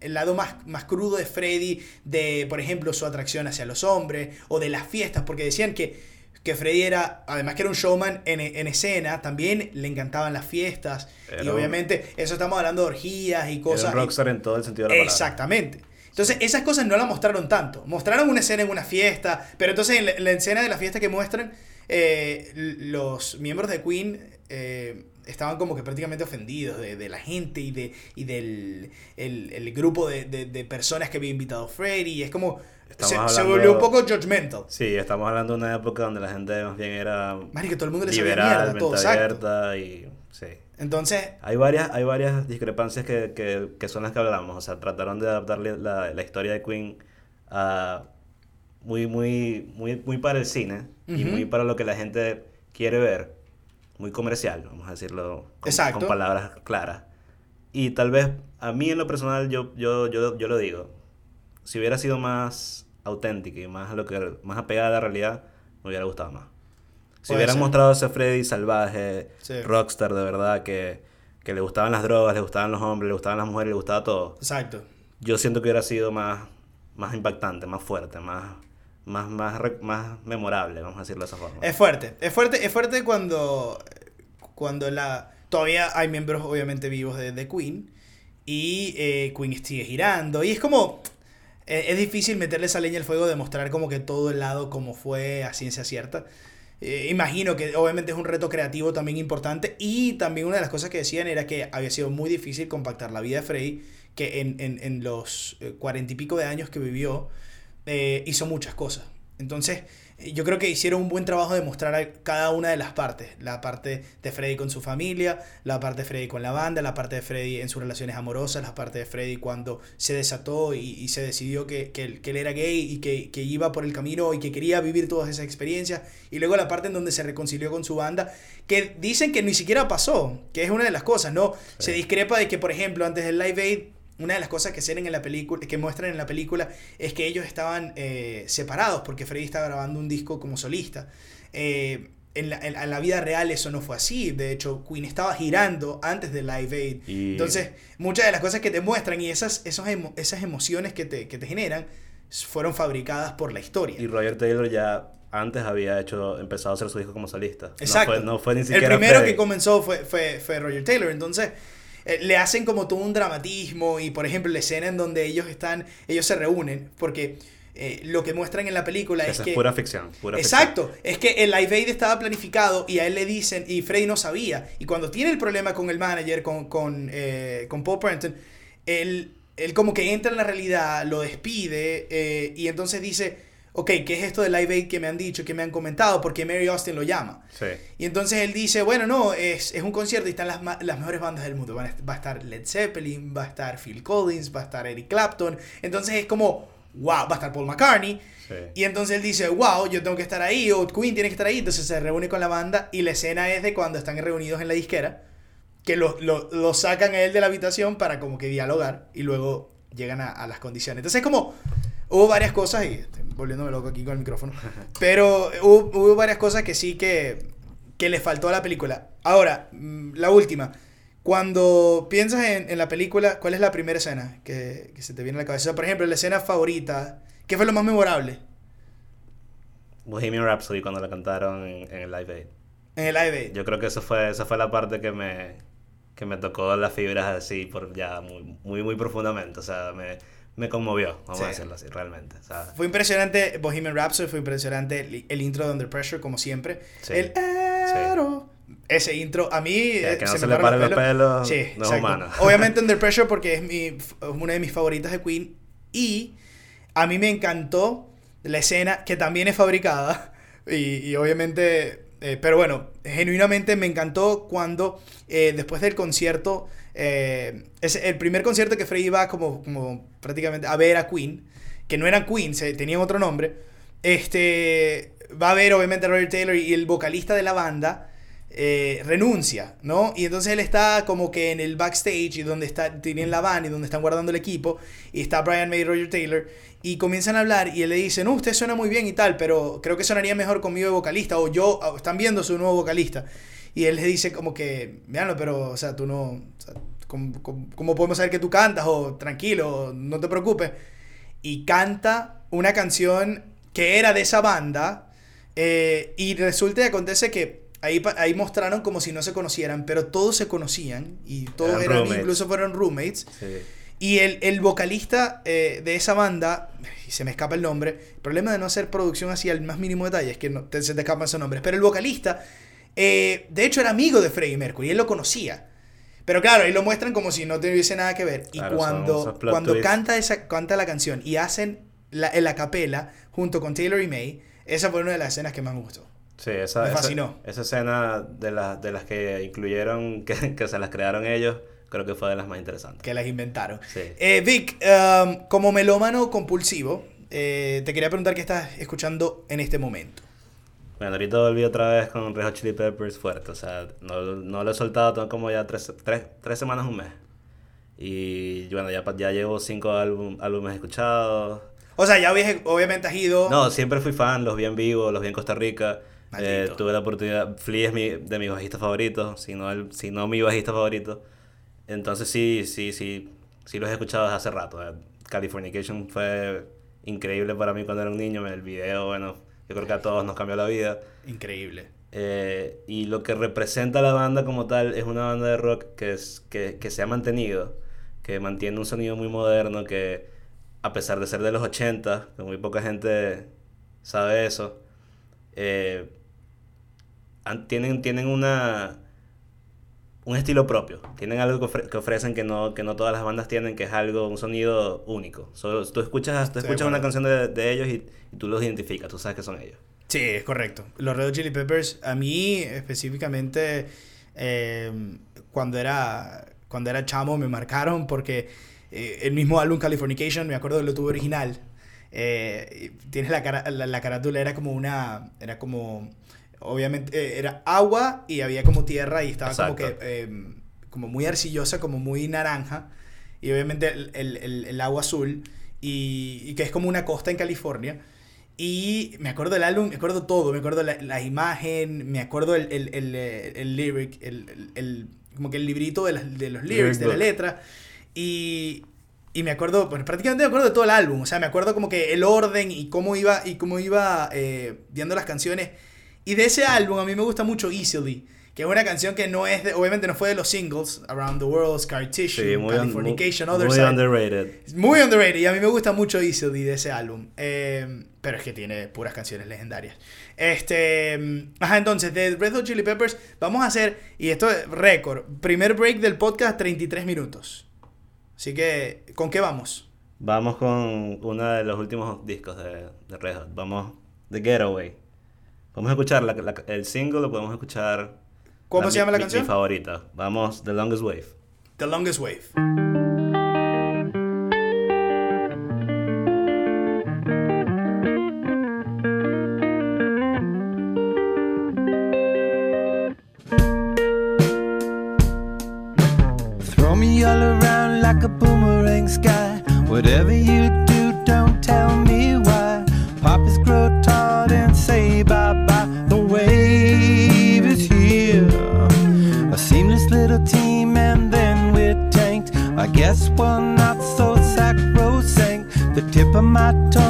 el lado más, más crudo de Freddy, de, por ejemplo, su atracción hacia los hombres, o de las fiestas, porque decían que, que Freddy era, además que era un showman en, en escena, también le encantaban las fiestas, y obviamente, eso estamos hablando de orgías y cosas. Era un rockstar en todo el sentido de la palabra. Exactamente. Entonces, esas cosas no las mostraron tanto. Mostraron una escena en una fiesta, pero entonces en la, escena de la fiesta que muestran, eh, los miembros de Queen eh, estaban como que prácticamente ofendidos de, de la gente y, de, y del el, el grupo de, de, personas que había invitado Freddy. Y es como. Se, se, volvió un poco judgmental. Sí, estamos hablando de una época donde la gente más bien era. que todo el mundo le liberal, todo, abierta y. Sí. Entonces. Hay varias, hay varias discrepancias que, que, que son las que hablamos. O sea, trataron de adaptarle la, la historia de Queen a. Muy, muy, muy, muy para el cine y muy para lo que la gente quiere ver muy comercial, vamos a decirlo con, palabras claras. Y tal vez a mí en lo personal yo, yo, yo, yo lo digo, si hubiera sido más auténtica y más, lo que, más apegada a la realidad, me hubiera gustado más. Si hubieran mostrado ese Freddy salvaje, rockstar de verdad, que, que le gustaban las drogas, le gustaban los hombres, le gustaban las mujeres, le gustaba todo. Exacto. Yo siento que hubiera sido más, más impactante, más fuerte, más, más, más, más memorable, vamos a decirlo de esa forma. Es fuerte, es fuerte, es fuerte cuando, cuando la... Todavía hay miembros obviamente vivos de, de Queen y eh, Queen sigue girando y es como... Eh, es difícil meterle esa leña al fuego, demostrar como que todo el lado como fue a ciencia cierta. Eh, imagino que obviamente es un reto creativo también importante y también una de las cosas que decían era que había sido muy difícil compactar la vida de Freddy, que en, en, en los cuarenta y pico de años que vivió, eh, hizo muchas cosas. Entonces, eh, yo creo que hicieron un buen trabajo de mostrar cada una de las partes. La parte de Freddy con su familia, la parte de Freddy con la banda, la parte de Freddy en sus relaciones amorosas, la parte de Freddy cuando se desató y, se decidió que, que, él, era gay y que, que, iba por el camino y que quería vivir todas esas experiencias. Y luego la parte en donde se reconcilió con su banda, que dicen que ni siquiera pasó, que es una de las cosas, ¿no? Se discrepa de que, por ejemplo, antes del Live Aid una de las cosas que en la película, que muestran en la película, es que ellos estaban eh, separados porque Freddy estaba grabando un disco como solista. Eh, en, la, en, la, vida real eso no fue así. De hecho, Queen estaba girando antes de Live Aid. Entonces, muchas de las cosas que te muestran y esas, esos esas emociones que te, que te generan fueron fabricadas por la historia. Y Roger Taylor ya antes había hecho, empezado a hacer su disco como solista. Exacto. No fue, ni siquiera. El primero que comenzó fue, fue, fue Roger Taylor. Entonces, eh, le hacen como todo un dramatismo y por ejemplo la escena en donde ellos están, ellos se reúnen, porque eh, lo que muestran en la película es, que... Es pura ficción. Pura exacto, es que el Live Aid estaba planificado y a él le dicen, y Freddy no sabía, y cuando tiene el problema con el manager, con, con, eh, con Paul Prenton, él, él como que entra en la realidad, lo despide y entonces dice ok, ¿qué es esto de Live Aid que me han dicho, que me han comentado? Porque Mary Austin lo llama. Sí. Y entonces él dice, bueno, no, es, es un concierto y están las, las mejores bandas del mundo. Va a estar Led Zeppelin, va a estar Phil Collins, va a estar Eric Clapton. Entonces es como, wow, va a estar Paul McCartney. Sí. Y entonces él dice, wow, yo tengo que estar ahí, o Queen tiene que estar ahí. Entonces se reúne con la banda y la escena es de cuando están reunidos en la disquera, que lo, lo, lo sacan a él de la habitación para como que dialogar y luego llegan a, a las condiciones. Entonces es como hubo varias cosas, y estoy volviéndome loco aquí con el micrófono, pero hubo, varias cosas que sí que, que le faltó a la película. Ahora, mm, la última. Cuando piensas en, en, la película, ¿cuál es la primera escena que, que se te viene a la cabeza? por ejemplo, la escena favorita, ¿qué fue lo más memorable? Bohemian Rhapsody cuando la cantaron en, el Live Aid. En el Live Aid. Yo creo que eso fue, esa fue la parte que me, que me tocó las fibras así por ya muy, muy, muy profundamente. O sea, me, me conmovió, vamos a decirlo así, realmente. fue impresionante Bohemian Rhapsody, fue impresionante el, intro de Under Pressure, como siempre. El Aero. Ese intro, a mí... que no se, le paren los pelos, no humano. Obviamente Under Pressure porque es mi, una de mis favoritas de Queen. Y a mí me encantó la escena, que también es fabricada. Y, obviamente... Eh, pero bueno, genuinamente me encantó cuando eh, después del concierto eh, es el primer concierto que Freddy iba como, como prácticamente a ver a Queen, que no eran Queen, se, tenían otro nombre, este, va a ver obviamente a Roger Taylor y el vocalista de la banda eh, renuncia, ¿no? Y entonces él está como que en el backstage y donde está, tienen la van y donde están guardando el equipo y está Brian May y Roger Taylor y comienzan a hablar y él le dice, no, usted suena muy bien y tal, pero creo que sonaría mejor conmigo de vocalista o yo, están viendo su nuevo vocalista. Y él le dice como que, veanlo, pero, o sea, tú no, ¿cómo, podemos saber que tú cantas? O tranquilo, no te preocupes. Y canta una canción que era de esa banda eh, y resulta y acontece que Ahí, ahí mostraron como si no se conocieran, pero todos se conocían y todos eran, incluso fueron roommates. Y el, el vocalista eh, de esa banda, y se me escapa el nombre, el problema de no hacer producción así al más mínimo detalle es que no, se te escapan esos nombres, pero el vocalista, eh, de hecho era amigo de Freddie Mercury, él lo conocía. Pero claro, ahí lo muestran como si no tuviese nada que ver. Y cuando, cuando canta, esa, canta la canción y hacen la, la capela junto con Taylor y May, esa fue una de las escenas que más me gustó. Sí, esa, fascinó. Esa, escena de, de las que incluyeron, que, que, se las crearon ellos, creo que fue de las más interesantes. Que las inventaron. Eh, Vic, um, como melómano compulsivo, eh, te quería preguntar qué estás escuchando en este momento. Bueno, ahorita volví otra vez con Red Hot Chili Peppers fuerte. O sea, no, no lo he soltado, tengo como ya tres, tres, tres semanas, un mes. Y bueno, ya, ya llevo cinco álbum, álbumes escuchados. O sea, ya obviamente has ido. No, siempre fui fan, los vi en vivo, los vi en Costa Rica. Eh, tuve la oportunidad. Flea es mi, de mis bajistas favoritos, si no, el, si no mi bajista favorito. Entonces sí, sí, sí, sí los he escuchado desde hace rato. Eh. Californication fue increíble para mí cuando era un niño. El video, bueno, yo creo que a todos nos cambió la vida. Increíble. Eh, y lo que representa la banda como tal es una banda de rock que, es, que, que se ha mantenido, que mantiene un sonido muy moderno, que a pesar de ser de los 80, que muy poca gente sabe eso, eh, tienen, tienen una, un estilo propio. Tienen algo que, ofrecen que no, que no todas las bandas tienen, que es algo, un sonido único. Solo, tú escuchas, tú escuchas una canción de, de ellos y, tú los identificas, tú sabes que son ellos. Sí, es correcto. Los Red Chili Peppers, a mí específicamente, em, cuando, era, cuando era chamo, me marcaron porque eh, el mismo álbum Californication, me acuerdo de lo tuve original. Eh, tienes la, cara, la, la carátula, era como una. Era como obviamente eh, era agua y había como tierra y estaba como que em, como muy arcillosa, como muy naranja y obviamente el, agua azul y, que es como una costa en California. Y me acuerdo del álbum, me acuerdo todo, me acuerdo la, la imagen, me acuerdo el, el, lyric, el, como que el librito de, de los lyrics, de la letra. Y, y me acuerdo, pues prácticamente me acuerdo de todo el álbum, o sea, me acuerdo como que el orden y cómo iba, y cómo iba eh, viendo las canciones. Y de ese álbum a mí me gusta mucho Easily, que es una canción que no es, de, obviamente no fue de los singles, Around the World, Scar Tissue, Californication, Other muy underrated. Muy underrated, y a mí me gusta mucho Easily de ese álbum. Eh, pero es que tiene puras canciones legendarias. Este, ajá, entonces, de Red Hot Chili Peppers, vamos a hacer, y esto es récord, primer break del podcast, 33 minutos. Así que, ¿con qué vamos? Vamos con uno de los últimos discos de, de Red Hot. Vamos, The Getaway. Vamos a escuchar el single, lo podemos escuchar. ¿Cómo se llama la canción? Mi favorita. Vamos, The Longest Wave. The Longest Wave. I talk.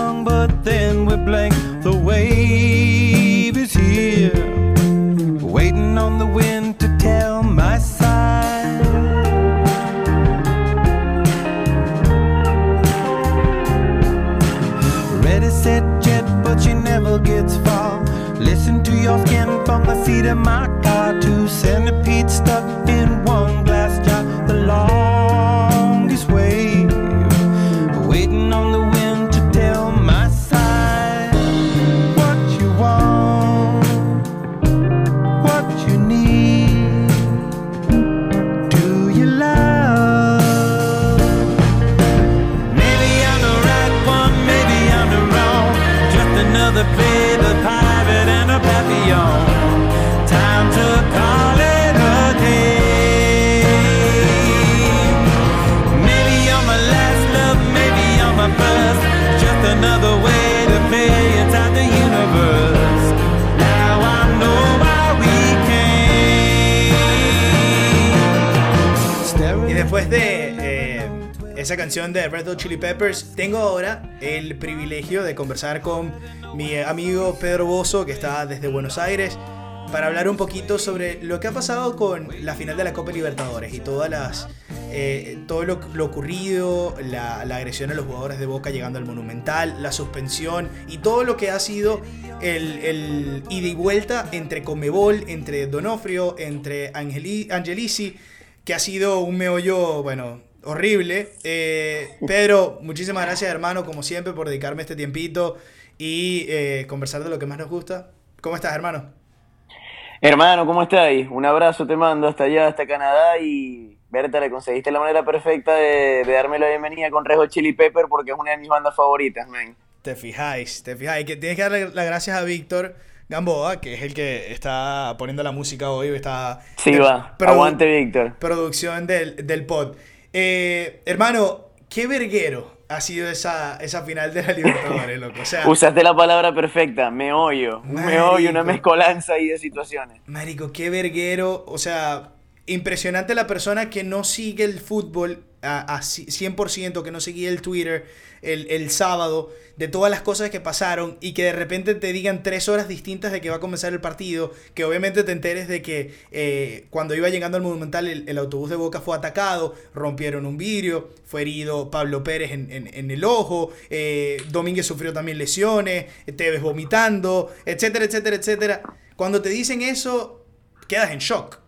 Esa canción de Red Hot Chili Peppers, tengo ahora el privilegio de conversar con mi amigo Pedro Bozo, que está desde Buenos Aires, para hablar un poquito sobre lo que ha pasado con la final de la Copa Libertadores y todas las, eh, todo lo, ocurrido, la, la agresión a los jugadores de Boca llegando al Monumental, la suspensión y todo lo que ha sido el, el ida y vuelta entre Comebol, entre Donofrio, entre Angeli, Angelici, que ha sido un meollo, bueno, horrible. Eh, Pedro, muchísimas gracias hermano, como siempre, por dedicarme este tiempito y eh, conversar de lo que más nos gusta. ¿Cómo estás, hermano? Hermano, ¿cómo estáis? Un abrazo te mando hasta allá, hasta Canadá y Berta, le conseguiste la manera perfecta de, de darme la bienvenida con Rejo Chili Pepper porque es una de mis bandas favoritas, man. Te fijáis, te fijáis. Que tienes que darle las gracias a Víctor Gamboa, que es el que está poniendo la música hoy. Está Sí, va. Aguante, Víctor. Producción del, del pod. Eh, hermano, qué verguero ha sido esa, esa final de la Libertadores, loco. O sea, Usaste la palabra perfecta, me oyo. Me oyo, una mezcolanza ahí de situaciones. Marico, qué verguero. O sea, impresionante la persona que no sigue el fútbol a, a ci- 100%, que no seguía el Twitter el, el sábado, de todas las cosas que pasaron y que de repente te digan tres horas distintas de que va a comenzar el partido, que obviamente te enteres de que eh, cuando iba llegando al Monumental el, el autobús de Boca fue atacado, rompieron un vidrio, fue herido Pablo Pérez en, en- en el ojo, eh, Domínguez sufrió también lesiones, Tevez vomitando, etcétera, etcétera, etcétera. Cuando te dicen eso, quedas en shock.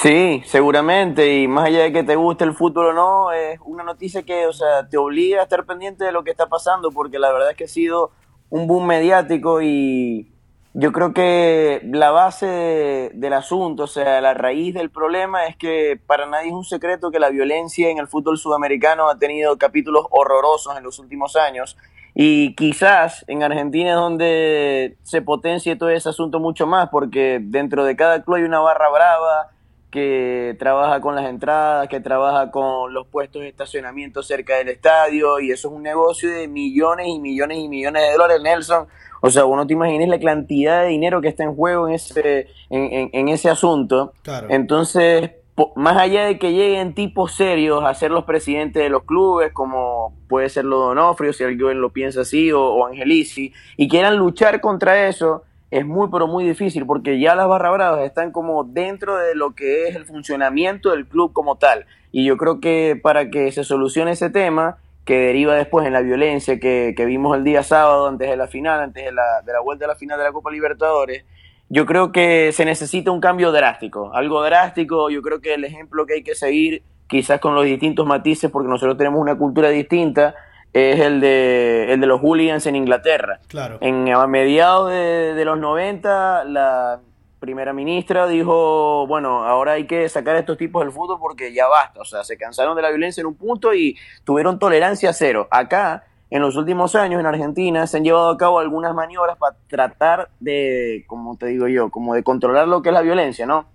Sí, seguramente, y más allá de que te guste el fútbol o no, es una noticia que, o sea, te obliga a estar pendiente de lo que está pasando, porque la verdad es que ha sido un boom mediático y yo creo que la base de- del asunto, o sea, la raíz del problema es que para nadie es un secreto que la violencia en el fútbol sudamericano ha tenido capítulos horrorosos en los últimos años. Y quizás en Argentina es donde se potencie todo ese asunto mucho más, porque dentro de cada club hay una barra brava que trabaja con las entradas, que trabaja con los puestos de estacionamiento cerca del estadio, y eso es un negocio de millones y millones y millones de dólares, Nelson. O sea, uno te imaginas la cantidad de dinero que está en juego en ese, en, en- en ese asunto. Claro. Entonces, po- más allá de que lleguen tipos serios a ser los presidentes de los clubes, como puede ser lo Donofrio, si alguien lo piensa así, o, o Angelici, y quieran luchar contra eso, es muy, pero muy difícil, porque ya las barra bravas están como dentro de lo que es el funcionamiento del club como tal. Y yo creo que para que se solucione ese tema, que deriva después en la violencia que, que vimos el día sábado, antes de la final, antes de la, de la vuelta a la final de la Copa Libertadores, yo creo que se necesita un cambio drástico, algo drástico, yo creo que el ejemplo que hay que seguir, quizás con los distintos matices, porque nosotros tenemos una cultura distinta, es el de, el de los hooligans en Inglaterra. Claro. En, a mediados de, de los 90, la primera ministra dijo, bueno, ahora hay que sacar a estos tipos del fútbol porque ya basta, o sea, se cansaron de la violencia en un punto y tuvieron tolerancia cero. Acá, en los últimos años, en Argentina, se han llevado a cabo algunas maniobras para tratar de, como te digo yo, como de controlar lo que es la violencia, ¿no?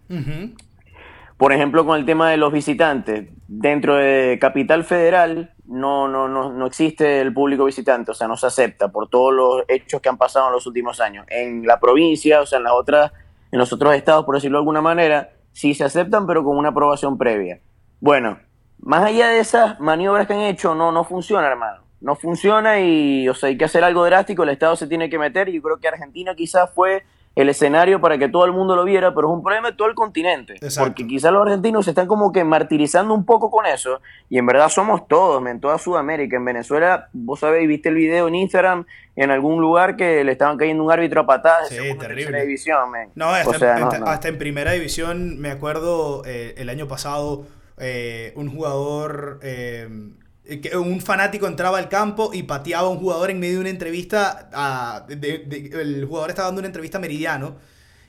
Por ejemplo, con el tema de los visitantes. Dentro de Capital Federal no, no, no, no existe el público visitante, o sea, no se acepta por todos los hechos que han pasado en los últimos años. En la provincia, o sea, en las otras, en los otros estados, por decirlo de alguna manera, sí se aceptan, pero con una aprobación previa. Bueno, más allá de esas maniobras que han hecho, no, no funciona, hermano. No funciona y, o sea, hay que hacer algo drástico, el Estado se tiene que meter y yo creo que Argentina quizás fue el escenario para que todo el mundo lo viera, pero es un problema de todo el continente. Exacto. Porque quizás los argentinos se están como que martirizando un poco con eso y en verdad somos todos, en toda Sudamérica. En Venezuela, vos sabéis, viste el video en Instagram en algún lugar que le estaban cayendo un árbitro a patadas Sí, segunda, terrible. división. No, hasta, o sea, en, no, hasta- no. hasta en primera división, me acuerdo eh, el año pasado, eh, un jugador, eh, un fanático entraba al campo y pateaba a un jugador en medio de una entrevista. A, de- de- el jugador estaba dando una entrevista a Meridiano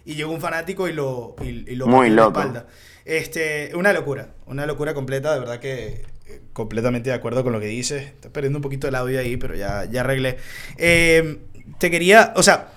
y llegó un fanático y lo, y, y lo Muy en la espalda. Este, una locura, una locura completa, de verdad que eh, completamente de acuerdo con lo que dices. Estoy perdiendo un poquito el audio ahí, pero ya, ya arreglé. Eh, te quería, o sea,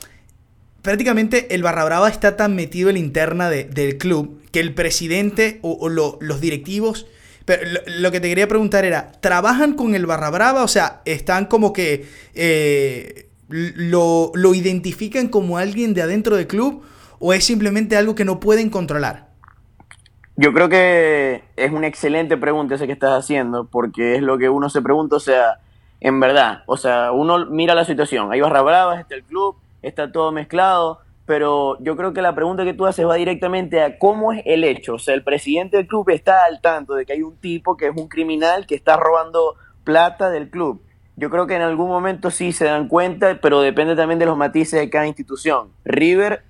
prácticamente el Barra Brava está tan metido en la interna de- del club que el presidente o, o lo- los directivos. Pero lo, que te quería preguntar era, ¿trabajan con el Barra Brava? O sea, ¿están como que eh, lo, lo identifican como alguien de adentro del club? ¿O es simplemente algo que no pueden controlar? Yo creo que es una excelente pregunta esa que estás haciendo, porque es lo que uno se pregunta, o sea, en verdad, o sea, uno mira la situación, hay barra bravas, está el club, está todo mezclado, pero yo creo que la pregunta que tú haces va directamente a cómo es el hecho, o sea, el presidente del club está al tanto de que hay un tipo que es un criminal que está robando plata del club. Yo creo que en algún momento sí se dan cuenta, pero depende también de los matices de cada institución. River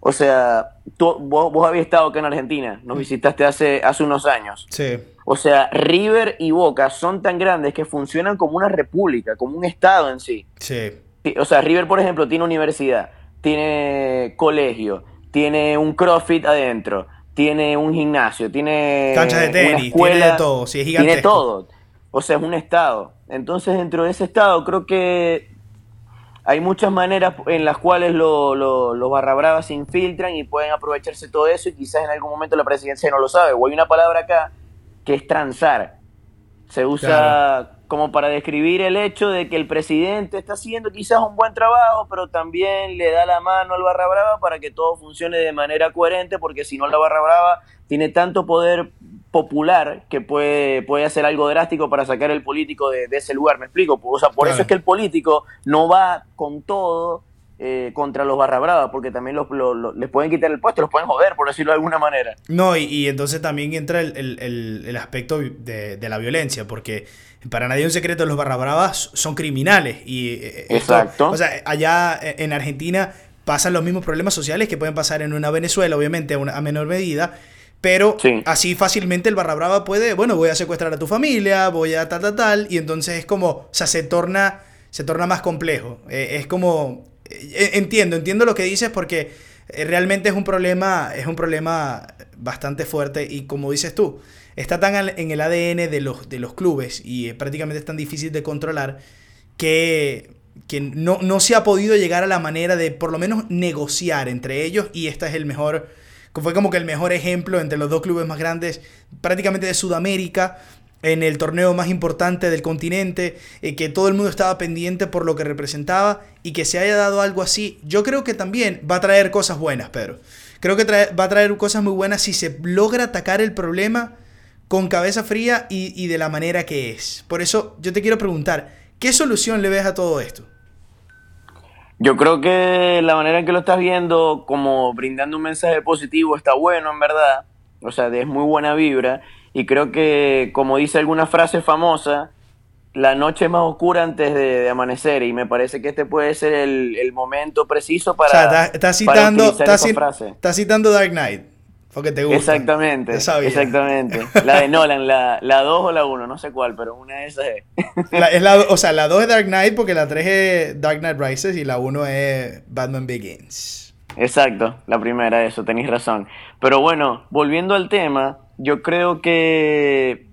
o sea, tú, vos, vos habías estado acá en Argentina, nos visitaste hace, hace unos años. Sí. O sea, River y Boca son tan grandes que funcionan como una república, como un estado en sí. Sí. Sí, O sea, River, por ejemplo, tiene universidad, tiene colegio, tiene un CrossFit adentro, tiene un gimnasio, tiene Canchas de una tenis, escuela, tiene de todo, sí, es tiene todo. O sea, es un estado. Entonces, dentro de ese estado, creo que hay muchas maneras en las cuales lo- lo- los barra bravas se infiltran y pueden aprovecharse todo eso y quizás en algún momento la presidencia no lo sabe. O hay una palabra acá que es transar. Se usa Claro. Como para describir el hecho de que el presidente está haciendo quizás un buen trabajo, pero también le da la mano al barra brava para que todo funcione de manera coherente, porque si no la barra brava tiene tanto poder popular que puede, puede hacer algo drástico para sacar el político de, de ese lugar, me explico, o sea, por Claro. eso es que el político no va con todo eh, contra los barra brava, porque también los, los- los- les pueden quitar el puesto, los pueden joder, por decirlo de alguna manera. No, y, y entonces también entra el, el- el- el aspecto de, de la violencia, porque para nadie es un secreto, los barra bravas son criminales. Y eh, esto- Exacto. o sea, allá en Argentina pasan los mismos problemas sociales que pueden pasar en una Venezuela, obviamente a, una- a menor medida. Pero Sí. así fácilmente el barra brava puede, bueno, voy a secuestrar a tu familia, voy a tal, tal, tal, y entonces es como, o sea, se torna, se torna más complejo. Eh, es como, eh, entiendo, entiendo lo que dices porque eh, realmente es un problema, es un problema bastante fuerte y como dices tú, está tan en el ADN de los, de los clubes y eh, prácticamente es tan difícil de controlar que, que no, no se ha podido llegar a la manera de por lo menos negociar entre ellos y esta es el mejor, fue como que el mejor ejemplo entre los dos clubes más grandes prácticamente de Sudamérica en el torneo más importante del continente, eh, que todo el mundo estaba pendiente por lo que representaba y que se haya dado algo así, yo creo que también va a traer cosas buenas, Pedro. Creo que va a traer cosas muy buenas si se logra atacar el problema con cabeza fría y, y de la manera que es. Por eso yo te quiero preguntar, ¿qué solución le ves a todo esto? Yo creo que la manera en que lo estás viendo, como brindando un mensaje positivo, está bueno, en verdad. O sea, es muy buena vibra. Y creo que, como dice alguna frase famosa, la noche es más oscura antes de, de amanecer. Y me parece que este puede ser el, el momento preciso para. o sea, estás para citando, esa estás citando Dark Knight, porque te gusta. Exactamente, exactamente. La de Nolan, la, la 2 o la 1, no sé cuál, pero una de esas es. La- es la- o sea, la 2 es Dark Knight porque la 3 es Dark Knight Rises y la 1 es Batman Begins. Exacto, la primera, eso, tenéis razón. Pero bueno, volviendo al tema, yo creo que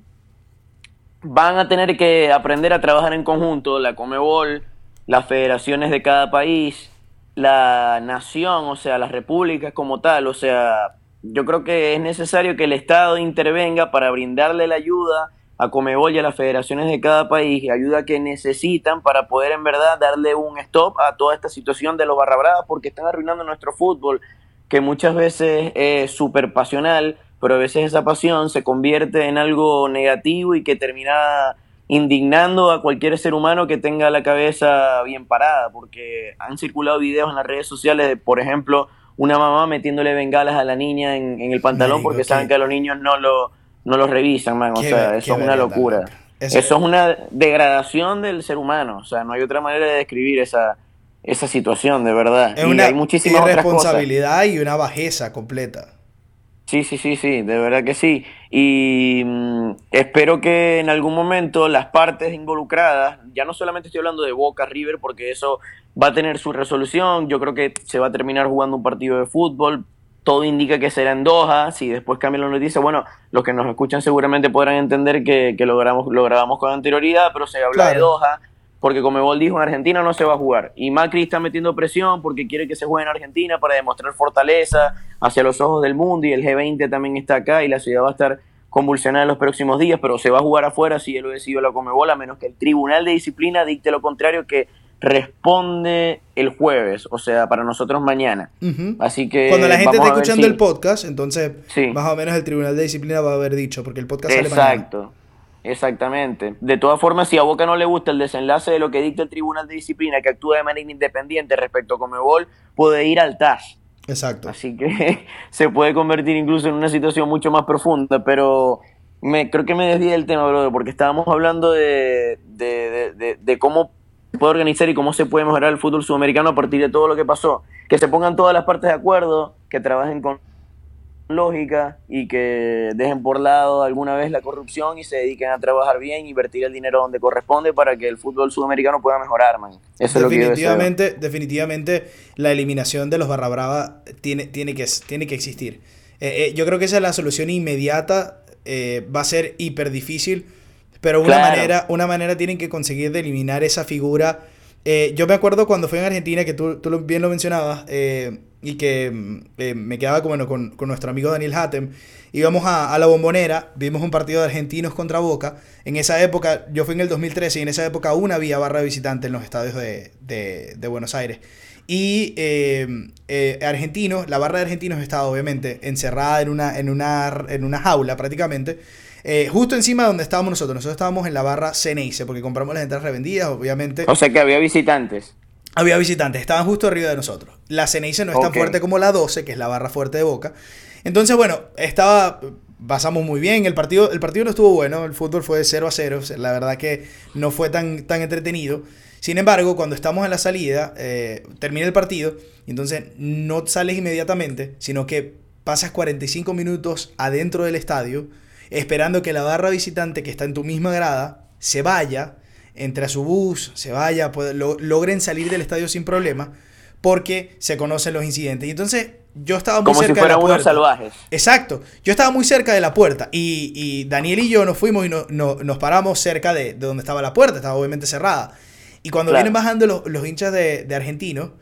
van a tener que aprender a trabajar en conjunto, la Comebol, las federaciones de cada país, la nación, o sea, las repúblicas como tal, o sea, yo creo que es necesario que el Estado intervenga para brindarle la ayuda a Comebol y a las federaciones de cada país, ayuda que necesitan para poder en verdad darle un stop a toda esta situación de los barra bravas porque están arruinando nuestro fútbol, que muchas veces es súper pasional, pero a veces esa pasión se convierte en algo negativo y que termina indignando a cualquier ser humano que tenga la cabeza bien parada, porque han circulado videos en las redes sociales de, por ejemplo, una mamá metiéndole bengalas a la niña en, en el pantalón porque qué- saben que a los niños no lo, no los revisan, man. O sea, ver- eso es una locura. Eso, Eso- es una degradación del ser humano. O sea, no hay otra manera de describir esa, esa situación, de verdad. Es y una hay muchísimas otras cosas. irresponsabilidad y una bajeza completa. Sí, sí, sí, sí, de verdad que sí. Y mm, espero que en algún momento las partes involucradas, ya no solamente estoy hablando de Boca River, porque eso va a tener su resolución, yo creo que se va a terminar jugando un partido de fútbol, todo indica que será en Doha, si después cambian la noticia, bueno, los que nos escuchan seguramente podrán entender que, que lo, grabamos, lo grabamos con anterioridad, pero se habla de. Doha, porque como Ebol dijo, en Argentina no se va a jugar. Y Macri está metiendo presión porque quiere que se juegue en Argentina para demostrar fortaleza hacia los ojos del mundo y el G20 también está acá y la ciudad va a estar convulsionada en los próximos días, pero se va a jugar afuera si ya lo decidió la Comebol, a menos que el Tribunal de Disciplina dicte lo contrario, que responde el jueves, o sea, para nosotros mañana. Así que Cuando la gente ver escuchando si- el podcast, entonces Sí. más o menos el Tribunal de Disciplina va a haber dicho, porque el podcast sale mañana. Exacto, exactamente. De todas formas, si a Boca no le gusta el desenlace de lo que dicta el Tribunal de Disciplina, que actúa de manera independiente respecto a Comebol, puede ir al TAS. Exacto. Así que se puede convertir incluso en una situación mucho más profunda, pero me, creo que me desvié del tema, brother, porque estábamos hablando de, de, de- de- de cómo se puede organizar y cómo se puede mejorar el fútbol sudamericano a partir de todo lo que pasó. Que se pongan todas las partes de acuerdo, que trabajen con lógica y que dejen por lado alguna vez la corrupción y se dediquen a trabajar bien, invertir el dinero donde corresponde para que el fútbol sudamericano pueda mejorar, man. Eso es lo que yo deseo. definitivamente, definitivamente la eliminación de los barra brava tiene, tiene, que, tiene que existir. Eh, eh, yo creo que esa es la solución inmediata. eh, va a ser hiper difícil, pero una Claro. manera, una manera tienen que conseguir de eliminar esa figura. Yo me acuerdo cuando fui en Argentina, que tú, tú bien lo mencionabas, eh, y que mm, eh, me quedaba bueno, con, con nuestro amigo Daniel Hatem. Íbamos a, a la bombonera, vimos un partido de argentinos contra Boca. En esa época, yo fui en el 2013 y en esa época aún había barra de visitante en los estadios de, de- de Buenos Aires. Y eh, eh, argentinos, la barra de argentinos estaba obviamente encerrada en una, en una, en una jaula prácticamente. eh, justo encima de donde estábamos nosotros. Nosotros estábamos en la barra Ceneice porque compramos las entradas revendidas, obviamente. O sea que había visitantes. Había visitantes, estaban justo arriba de nosotros. La Ceneice no es tan fuerte como la 12, que es la barra fuerte de Boca. Entonces, bueno, estaba. Pasamos muy bien. El partido, el partido no estuvo bueno. El fútbol fue de 0 a 0. La verdad que no fue tan, tan entretenido. Sin embargo, cuando estamos en la salida, eh, termina el partido. Y entonces no sales inmediatamente, sino que pasas 45 minutos adentro del estadio, esperando que la barra visitante que está en tu misma grada se vaya, entre a su bus, se vaya, puede- lo- logren salir del estadio sin problema, porque se conocen los incidentes. Y entonces yo estaba muy Como si cerca de fueran la unos salvajes. Exacto. Yo estaba muy cerca de la puerta y, y Daniel y yo nos fuimos y no- no- nos paramos cerca de, de donde estaba la puerta, estaba obviamente cerrada. Y cuando Claro. vienen bajando los, los hinchas de, de Argentino,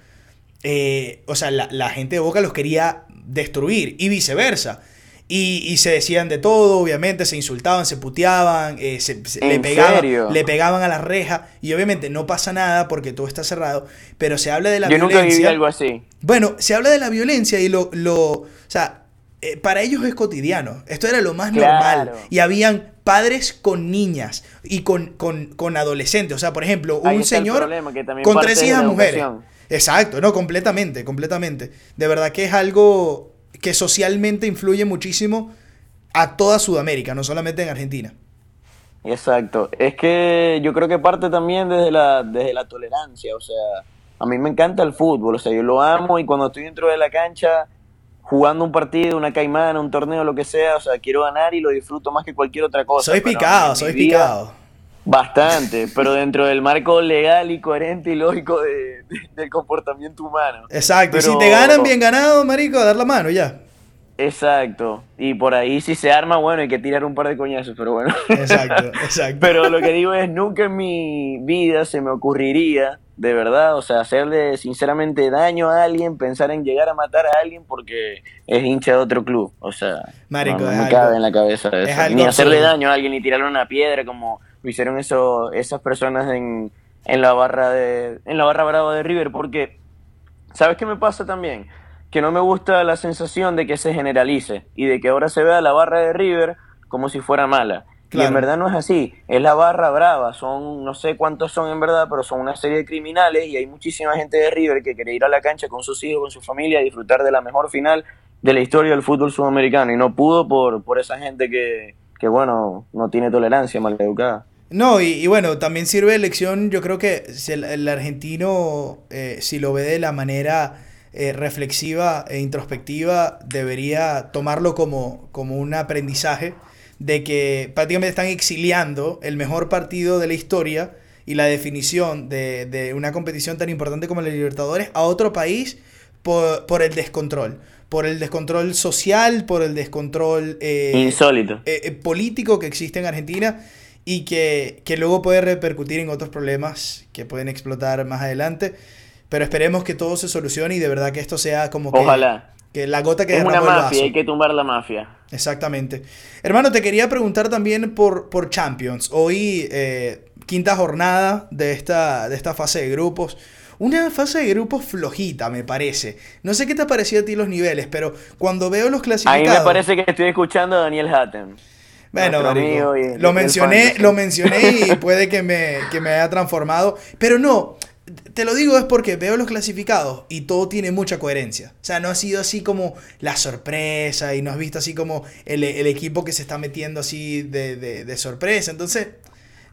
eh, o sea, la, la gente de Boca los quería destruir y viceversa. Y, y se decían de todo, obviamente, se insultaban, se puteaban, eh, se, se- le, ¿En pegaban, serio? le pegaban a la reja y obviamente no pasa nada porque todo está cerrado, pero se habla de la Yo nunca viví violencia. algo así. Bueno, se habla de la violencia y lo, lo o sea, eh, para ellos es cotidiano. Esto era lo más Claro. normal. Y habían padres con niñas y con, con, con adolescentes. O sea, por ejemplo, un señor problema, con tres hijas mujeres. educación. Exacto, no, completamente, completamente. De verdad que es algo que socialmente influye muchísimo a toda Sudamérica, no solamente en Argentina. Exacto. Es que yo creo que parte también desde la, desde la tolerancia. O sea, a mí me encanta el fútbol. O sea, yo lo amo y cuando estoy dentro de la cancha jugando un partido, una caimana, un torneo, lo que sea, o sea, quiero ganar y lo disfruto más que cualquier otra cosa. soy picado, soy vida- picado. Bastante, pero dentro del marco legal y coherente y lógico de- de- del comportamiento humano. Exacto, y si te ganan bien ganado, marico, a dar la mano ya. Exacto. Y por ahí si se arma, bueno, hay que tirar un par de coñazos, pero bueno. Exacto, exacto. Pero lo que digo es, nunca en mi vida se me ocurriría, de verdad, o sea, hacerle sinceramente daño a alguien, pensar en llegar a matar a alguien porque es hincha de otro club. O sea, Marico, no, me algo- cabe en la cabeza eso. es Ni hacerle daño a alguien, ni tirarle una piedra como lo hicieron eso, esas personas en, en la barra de en la barra brava de River, porque ¿sabes qué me pasa también? Que no me gusta la sensación de que se generalice y de que ahora se vea la barra de River como si fuera mala. Y Claro. en verdad no es así, es la barra brava, son no sé cuántos son en verdad, pero son una serie de criminales y hay muchísima gente de River que quiere ir a la cancha con sus hijos, con su familia, a disfrutar de la mejor final de la historia del fútbol sudamericano y no pudo por, por esa gente que, que, bueno, no tiene tolerancia, maleducada. No, y, y bueno, también sirve de lección, yo creo que si el, el argentino, eh, si lo ve de la manera eh, reflexiva e introspectiva, debería tomarlo como, como un aprendizaje de que prácticamente están exiliando el mejor partido de la historia y la definición de, de una competición tan importante como la Libertadores a otro país por, por el descontrol. Por el descontrol social, por el descontrol... eh, Insólito. eh, eh, político que existe en Argentina y que, que luego puede repercutir en otros problemas que pueden explotar más adelante. Pero esperemos que todo se solucione y de verdad que esto sea como que, Ojalá. que la gota que Es una derramó el mafia, vaso. hay que tumbar la mafia. Exactamente. Hermano, te quería preguntar también por, por Champions. Hoy, eh, quinta jornada de esta, de esta fase de grupos. Una fase de grupos flojita, me parece. No sé qué te ha parecido a ti los niveles, pero cuando veo los A clasificados... mí me parece que estoy escuchando a Daniel Hatten. Bueno, marico, amigo lo mencioné, lo mencioné y puede que me, que me haya transformado. Pero no, te lo digo es porque veo los clasificados y todo tiene mucha coherencia. O sea, no ha sido así como la sorpresa y no has visto así como el, el equipo que se está metiendo así de, de- de sorpresa. Entonces,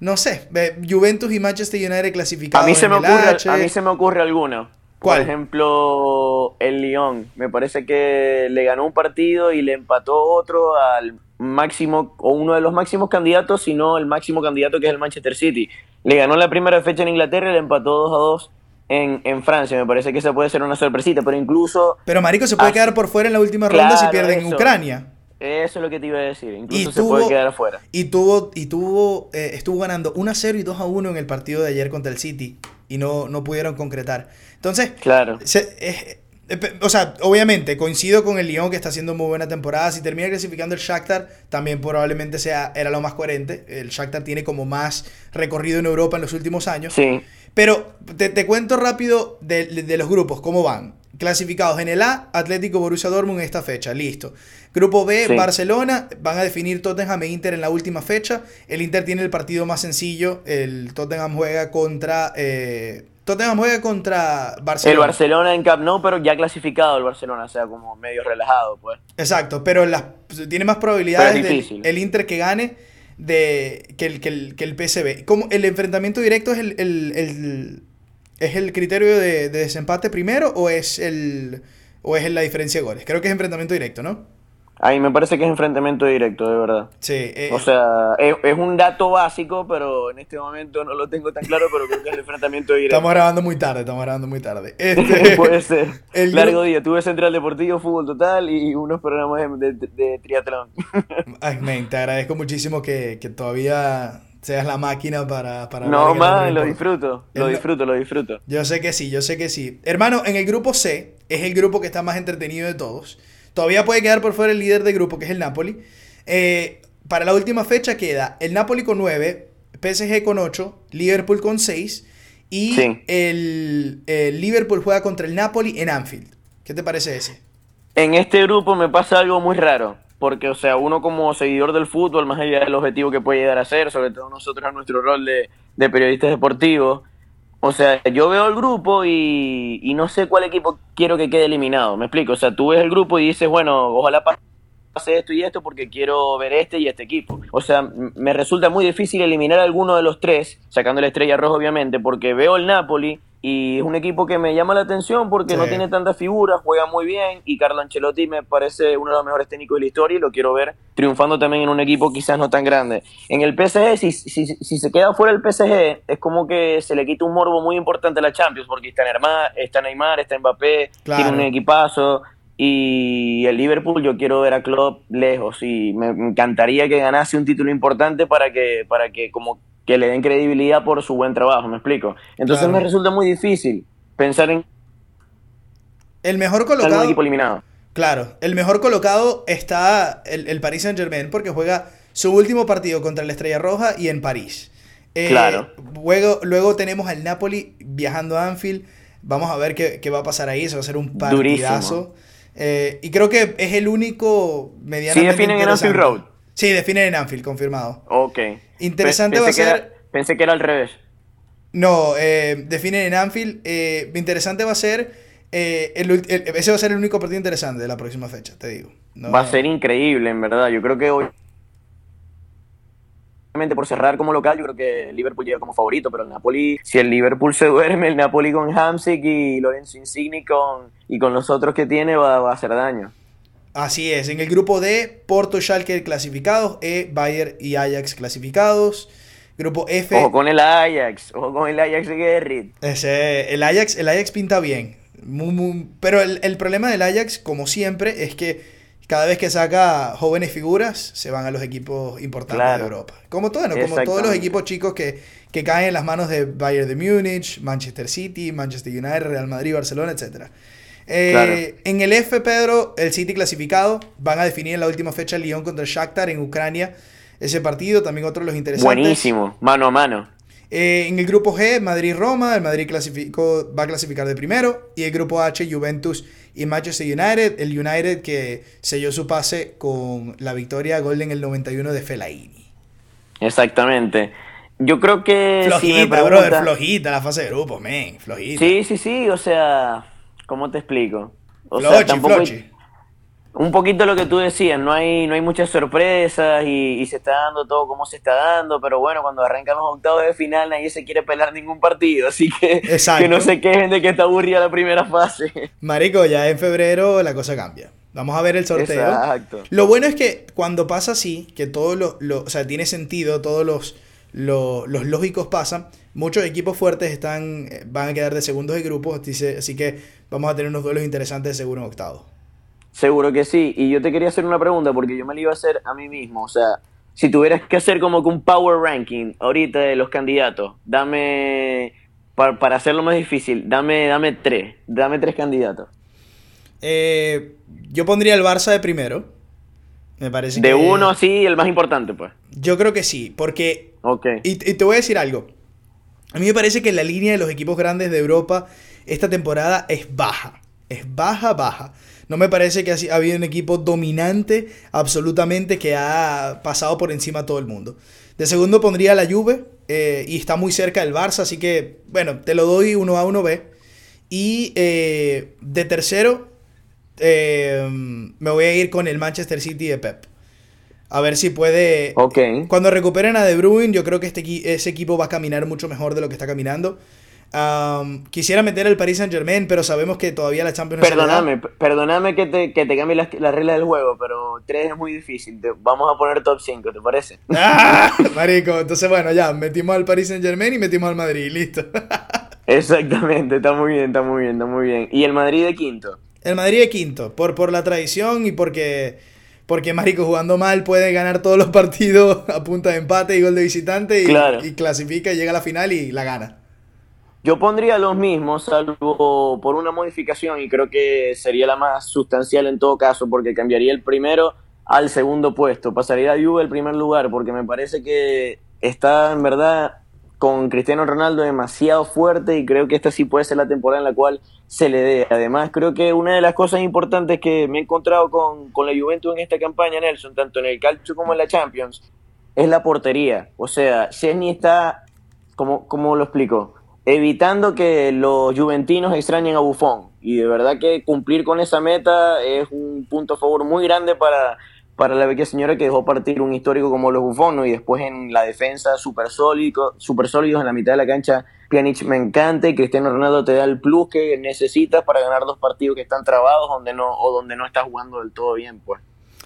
no sé, ve, Juventus y Manchester United clasificados A mí, se me ocurre, H. a mí se me ocurre alguno. ¿Cuál? Por ejemplo, el Lyon. Me parece que le ganó un partido y le empató otro al máximo, o uno de los máximos candidatos, sino el máximo candidato que es el Manchester City. Le ganó la primera fecha en Inglaterra y le empató 2 a 2 en, en Francia. Me parece que esa puede ser una sorpresita, pero incluso Pero Marico se puede quedar por fuera en la última ronda si claro, pierde en. Ucrania. eso es lo que te iba a decir. Incluso Y se tuvo- puede quedar afuera. Y tuvo, y tuvo, eh, estuvo ganando 1 a 0 y 2 a 1 en el partido de ayer contra el City. Y no, no pudieron concretar. Entonces, Claro. se- eh, o sea, obviamente coincido con el Lyon que está haciendo muy buena temporada. Si termina clasificando el Shakhtar, también probablemente sea, era lo más coherente. El Shakhtar tiene como más recorrido en Europa en los últimos años. Sí. Pero te, te cuento rápido de, de los grupos, cómo van. Clasificados en el A, Atlético Borussia Dortmund en esta fecha, listo. Grupo B, Sí. Barcelona, van a definir Tottenham e Inter en la última fecha. El Inter tiene el partido más sencillo, el Tottenham juega contra... eh, Tottenham juega contra Barcelona. El Barcelona en Camp Nou, pero ya clasificado el Barcelona, o sea, como medio relajado, pues. Exacto, pero las, tiene más probabilidades del- el Inter que gane de, que, el, que, el, que el PSV. Como el enfrentamiento directo es el, el- el- es el criterio de, de desempate primero o es el o es la diferencia de goles. Creo que es enfrentamiento directo, ¿no? A mí me parece que es enfrentamiento directo, de verdad. Sí. eh, O sea, es, es un dato básico, pero en este momento no lo tengo tan claro, pero creo que es el enfrentamiento directo. estamos grabando muy tarde, estamos grabando muy tarde. Este, Puede ser. el Largo día. Tuve Central Deportivo, Fútbol Total y unos programas de, de- de triatlón. Ay, men, te agradezco muchísimo que, que todavía seas la máquina para... para no, Real lo disfruto. Lo El- disfruto, lo disfruto. Yo sé que sí, yo sé que sí. Hermano, en el grupo C, es el grupo que está más entretenido de todos. Todavía puede quedar por fuera el líder de grupo, que es el Napoli. Eh, para la última fecha queda el Napoli con 9, PSG con 8, Liverpool con 6 y Sí. el, el Liverpool juega contra el Napoli en Anfield. ¿Qué te parece ese? En este grupo me pasa algo muy raro. Porque, o sea, uno como seguidor del fútbol, más allá del objetivo que puede llegar a ser, sobre todo nosotros en nuestro rol de, de periodistas deportivos, o sea, yo veo el grupo y, no sé cuál equipo quiero que quede eliminado. Me explico. O sea, tú ves el grupo y dices, bueno, ojalá pase esto y esto porque quiero ver este y este equipo. O sea, me resulta muy difícil eliminar a alguno de los tres, sacando la estrella roja obviamente, porque veo el Napoli y es un equipo que me llama la atención porque no tiene tantas figuras, juega muy bien y Carlo Ancelotti me parece uno de los mejores técnicos de la historia y lo quiero ver triunfando también en un equipo quizás no tan grande. En el PSG, si, si, si se queda fuera el PSG, es como que se le quita un morbo muy importante a la Champions porque está Neymar, está, Neymar, está Mbappé, Claro. tiene un equipazo. Y el Liverpool yo quiero ver a Klopp lejos y me encantaría que ganase un título importante para que para que como que le den credibilidad por su buen trabajo, me explico. Entonces Claro. me resulta muy difícil pensar en El mejor colocado... equipo eliminado. Claro, el mejor colocado está el, el Paris Saint Germain porque juega su último partido contra la Estrella Roja y en París. Eh, Claro. Luego, luego tenemos al Napoli viajando a Anfield. Vamos a ver qué, qué va a pasar ahí. Eso va a ser un partidazo. Durísimo. Eh, y creo que es el único medianamente Sí definen en Anfield. Road. Sí, definen en Anfield, confirmado. Ok. Interesante va a que ser- era- pensé que era al revés. No, eh, definen en Anfield. Eh, interesante va a ser. eh, el ese va a ser el único partido interesante de la próxima fecha, te digo. No- Va a ser increíble, en verdad. Yo creo que hoy Obviamente, por cerrar como local, yo creo que el Liverpool llega como favorito, pero el Napoli, si el Liverpool se duerme, el Napoli con Hamsik y Lorenzo Insigne con, y con los otros que tiene va, va a hacer daño. Así es, en el grupo D, Porto, Schalke clasificados, E, Bayern y Ajax clasificados. Grupo F, Ojo con el Ajax, ojo con el Ajax de Gerrit. ese, el, Ajax, el Ajax pinta bien. Muy, muy- pero el, el problema del Ajax, como siempre, es que cada vez que saca jóvenes figuras, se van a los equipos importantes Claro. de Europa. Como todo, ¿no? Como todos los equipos chicos que, que caen en las manos de Bayern de Múnich, Manchester City, Manchester United, Real Madrid, Barcelona, etc. Eh, Claro. En el F, Pedro, el City clasificado, van a definir en la última fecha el Lyon contra el Shakhtar en Ucrania. Ese partido, también otro de los interesantes. Buenísimo, mano a mano. Eh, en el grupo G, Madrid-Roma, el Madrid clasificó, va a clasificar de primero. Y el grupo H, Juventus y Manchester United. El United que selló su pase con la victoria golden en el 91 de Fellaini. Exactamente. Yo creo que. Flojita, si me brother, flojita la fase de grupos, men. Flojita. Sí, sí, sí, o sea, ¿cómo te explico? O sea, Flochi, tampoco flochi. un poquito lo que tú decías, no hay, no hay muchas sorpresas y, y se está dando todo como se está dando, pero bueno, cuando arrancan los octavos de final nadie se quiere pelar ningún partido, así que, Exacto. que no se quejen de que está aburrida la primera fase. Marico, ya en febrero la cosa cambia. Vamos a ver el sorteo. Exacto. Lo bueno es que cuando pasa así, que todo lo, lo- o sea, tiene sentido, todos los, lo- los lógicos pasan, muchos equipos fuertes están, eh, van a quedar de segundos de grupos, así que vamos a tener unos duelos interesantes seguro en octavos. Seguro que sí, y yo te quería hacer una pregunta porque yo me la iba a hacer a mí mismo, o sea, si tuvieras que hacer como que un power ranking ahorita de los candidatos, dame, para, para hacerlo más difícil, dame, dame tres, dame tres candidatos. Eh, yo pondría el Barça de primero. Me parece De que- uno así, el más importante, pues. Yo creo que sí, porque Ok. Y, y te voy a decir algo. A mí me parece que la línea de los equipos grandes de Europa esta temporada es baja. Es baja, baja. No me parece que ha habido un equipo dominante absolutamente que ha pasado por encima a todo el mundo. De segundo pondría la Juve eh, y está muy cerca del Barça, así que bueno, te lo doy 1 A, 1 B. Y eh, de tercero eh, me voy a ir con el Manchester City de Pep. A ver si puede Ok. cuando recuperen a De Bruyne, yo creo que este, ese equipo va a caminar mucho mejor de lo que está caminando. Quisiera meter al Paris Saint Germain, pero sabemos que todavía la Champions. Perdóname, perdóname que te, que te cambie las las reglas del juego, pero tres es muy difícil. Te- vamos a poner top 5, ¿te parece? ¡Ah! Marico, entonces bueno, ya, metimos al Paris Saint Germain y metimos al Madrid, listo. Exactamente, está muy bien, está muy bien, está muy bien. ¿Y el Madrid de quinto? el Madrid de quinto, por, por la tradición y porque, porque Marico jugando mal puede ganar todos los partidos a punta de empate y gol de visitante y, Claro. y clasifica, llega a la final y la gana. Yo pondría los mismos, salvo por una modificación, y creo que sería la más sustancial en todo caso, porque cambiaría el primero al segundo puesto. Pasaría a Juve el primer lugar, porque me parece que está en verdad con Cristiano Ronaldo demasiado fuerte y creo que esta sí puede ser la temporada en la cual se le dé. Además, creo que una de las cosas importantes que me he encontrado con, con la Juventus en esta campaña, Nelson, tanto en el Calcio como en la Champions, es la portería. O sea, Chesney está, como, como lo explico, evitando que los juventinos extrañen a Buffon. Y de verdad que cumplir con esa meta es un punto a favor muy grande para, para la vecchia señora que dejó partir un histórico como los Buffon. Y después en la defensa, súper sólido, super sólidos en la mitad de la cancha. Pjanic me encanta y Cristiano Ronaldo te da el plus que necesitas para ganar dos partidos que están trabados donde no, o donde no estás jugando del todo bien, pues.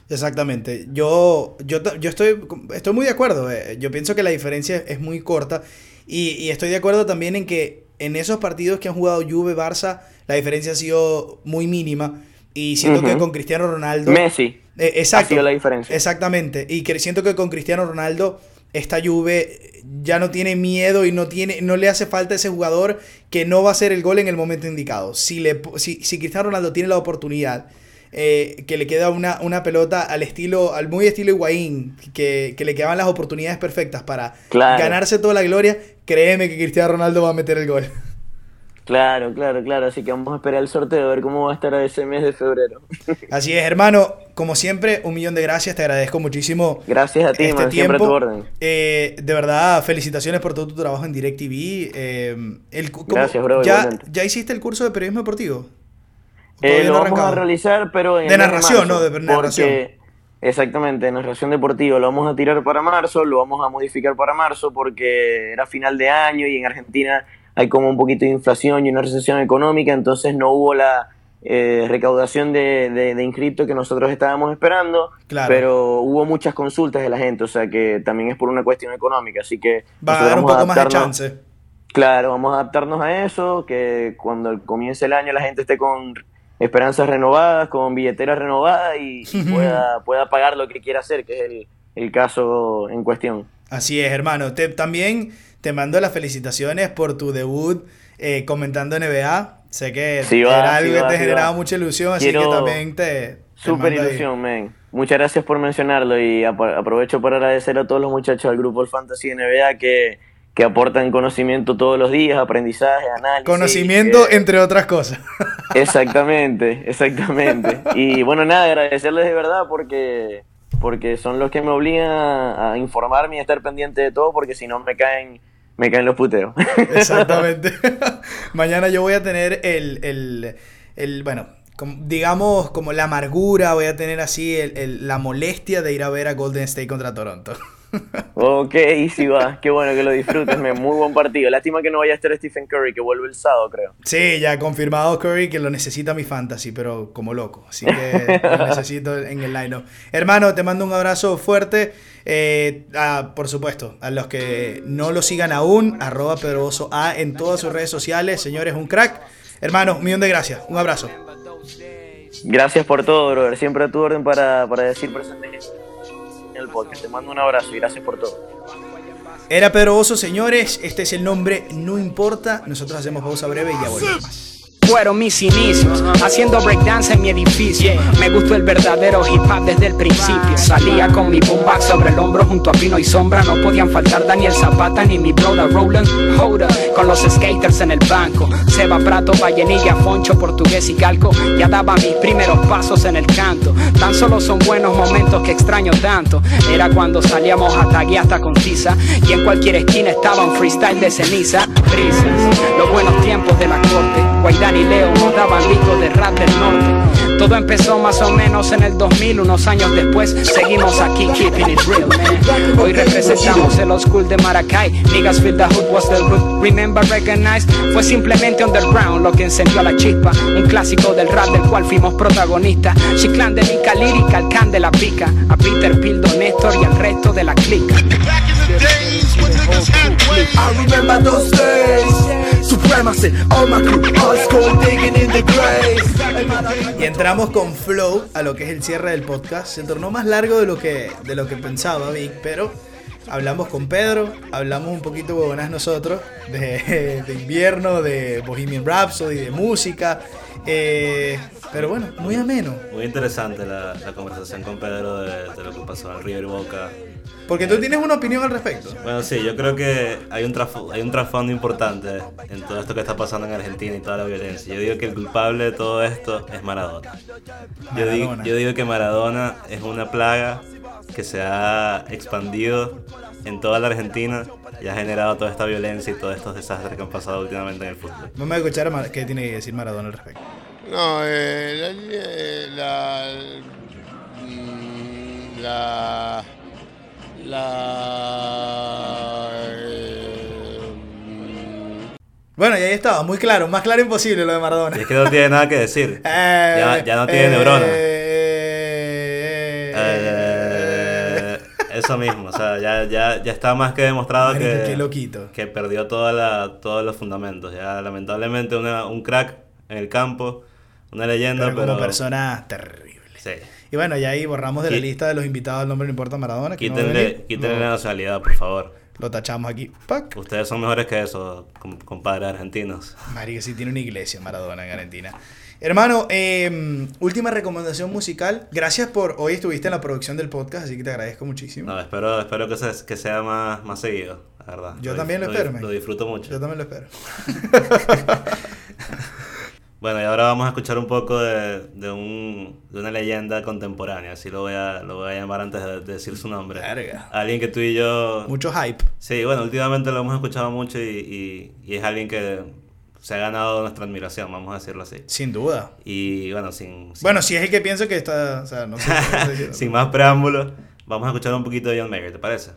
Exactamente. Yo, yo, yo estoy, estoy muy de acuerdo. eh. Yo pienso que la diferencia es muy corta. Y, y estoy de acuerdo también en que en esos partidos que han jugado Juve, Barça, la diferencia ha sido muy mínima. Y siento que con Cristiano Ronaldo... Messi Eh, ha exacto. sido la diferencia. Exactamente. Y que siento que con Cristiano Ronaldo esta Juve ya no tiene miedo y no tiene no le hace falta ese jugador que no va a hacer el gol en el momento indicado. Si le si, si Cristiano Ronaldo tiene la oportunidad eh, que le queda una, una pelota al estilo al muy estilo Higuaín, que, que le quedaban las oportunidades perfectas para Claro. ganarse toda la gloria, créeme que Cristiano Ronaldo va a meter el gol. Claro, claro, claro. Así que vamos a esperar el sorteo a ver cómo va a estar ese mes de febrero. Así es, hermano, como siempre, un millón de gracias, te agradezco muchísimo Gracias a ti, este man, siempre a tu tiempo. orden. Eh, de verdad, felicitaciones por todo tu trabajo en DirecTV. Eh, el cu- ¿cómo- Gracias, bro, ¿ya, igualmente. ¿Ya hiciste el curso de periodismo deportivo? Eh, lo no vamos a realizar, pero en De narración, marzo, ¿no? De narración. Porque, exactamente, narración deportiva. Lo vamos a tirar para marzo, lo vamos a modificar para marzo porque era final de año y en Argentina hay como un poquito de inflación y una recesión económica, entonces no hubo la eh, recaudación de, de, de inscriptos que nosotros estábamos esperando, Claro. pero hubo muchas consultas de la gente, o sea que también es por una cuestión económica, así que Va a dar un poco más de chance. Claro, vamos a adaptarnos a eso, que cuando comience el año la gente esté con esperanzas renovadas, con billeteras renovadas y, y pueda, pueda pagar lo que quiera hacer, que es el, el caso en cuestión. Así es, hermano. Te, también te mando las felicitaciones por tu debut eh, comentando NBA. Sé que Sí era va, algo sí que te sí generaba va. mucha ilusión, así Quiero- que también te... Súper ilusión, men. Muchas gracias por mencionarlo y apro- aprovecho para agradecer a todos los muchachos del grupo El Fantasy NBA que, que aportan conocimiento todos los días, aprendizaje, análisis. Conocimiento, eh, entre otras cosas. Exactamente, exactamente. Y bueno, nada, agradecerles de verdad porque, porque son los que me obligan a, a informarme y a estar pendiente de todo, porque si no me caen, me caen los puteos. Exactamente. Mañana yo voy a tener el, el, el bueno, como- digamos como la amargura, voy a tener así el- el- la molestia de ir a ver a Golden State contra Toronto. Ok, sí va, qué bueno que lo disfrutes, me- muy buen partido. Lástima que no vaya a estar Stephen Curry, que vuelve el sábado, creo. Sí, ya confirmado Curry que lo necesita mi fantasy, pero como loco. Así que lo necesito en el line Hermano, te mando un abrazo fuerte. Eh, a- por supuesto, a los que no lo sigan aún, arroba Pedroso A en todas sus redes sociales. Señores, un crack. Hermano, un millón de gracias. Un abrazo. Gracias por todo, brother. Siempre a tu orden para, para decir presente el podcast. Te mando un abrazo y gracias por todo. Era Pedro Oso, señores. Este es el nombre, no importa. Nosotros hacemos pausa breve y ya volvemos. Fueron mis inicios, haciendo breakdance en mi edificio. Me gustó el verdadero hip hop desde el principio. Salía con mi boombox sobre el hombro junto a Pino y Sombra. No podían faltar Daniel Zapata ni mi brother Roland Hoda. Con los skaters en el banco. Seba Prato, Vallenilla, Foncho, Portugués y Calco. Ya daba mis primeros pasos en el canto. Tan solo son buenos momentos que extraño tanto. Era cuando salíamos a taguear hasta con tiza. Y en cualquier esquina estaba un freestyle de ceniza. Brisas, los buenos tiempos de la corte. Guaidán y Leo nos daban de rap del norte. Todo empezó más o menos en el 2000, unos años después seguimos aquí keeping it real, man. Hoy representamos el old school de Maracay. Niggas feel the hood was the root. Remember, recognize. Fue simplemente underground lo que encendió la chispa. Un clásico del rap del cual fuimos protagonistas. Chiclán de Mica Lírica, el can de la pica. A Peter Pildo, Néstor y al resto de la clica. I remember those days. Supremacy, all my crew, all school digging in the grave. Y entramos con Flow a lo que es el cierre del podcast. Se tornó más largo de lo que, de lo que pensaba Vic, pero hablamos con Pedro, hablamos un poquito huevonas nosotros de, de invierno, de Bohemian Rhapsody, de música. eh, pero bueno, muy ameno. Muy interesante la, la conversación con Pedro de, de lo que pasó en River Boca. Porque tú tienes una opinión al respecto. Bueno, sí, yo creo que hay un, trasfo- hay un trasfondo importante en todo esto que está pasando en Argentina y toda la violencia. Yo digo que el culpable de todo esto es Maradona. Yo digo, Maradona. yo digo que Maradona es una plaga que se ha expandido en toda la Argentina y ha generado toda esta violencia y todos estos desastres que han pasado últimamente en el fútbol. Vamos a escuchar a qué tiene que decir Maradona al respecto. No, eh, la, la, la, la, eh, Bueno, y ahí estaba, muy claro, más claro imposible lo de Maradona. Y es que no tiene nada que decir. Eh, Ya, ya no tiene eh, neuronas. eh, Eh, eso mismo, o sea, ya, ya, ya está más que demostrado Marico, que, loquito. que perdió toda la, todos los fundamentos. Ya lamentablemente una- un crack en el campo, una leyenda, pero pero... como persona terrible. Sí. Y bueno, ya ahí borramos de la lista de los invitados el nombre no importa Maradona. que no Quítenle, lo, la nacionalidad, por favor. lo tachamos aquí. ¡Pac! Ustedes son mejores que eso, com- compadres argentinos. Marica, sí tiene una iglesia Maradona en Argentina. Hermano, eh, última recomendación musical. Gracias por. Hoy estuviste en la producción del podcast, así que te agradezco muchísimo. No, espero, espero que, se- que sea más, más seguido, la verdad. Yo también lo dif- espero. Lo disfruto mucho. Yo también lo espero. Bueno, y ahora vamos a escuchar un poco de, de, un, de una leyenda contemporánea, así lo voy a, lo voy a llamar antes de, de decir su nombre. Verga. Alguien que tú y yo... Mucho hype. Sí, bueno, últimamente lo hemos escuchado mucho y, y, y es alguien que se ha ganado nuestra admiración, vamos a decirlo así. Sin duda. Y bueno, sin, sin, Bueno, si es el que pienso que está. O sea, no sé. sin más preámbulos, vamos a escuchar un poquito de John Mayer, ¿te parece?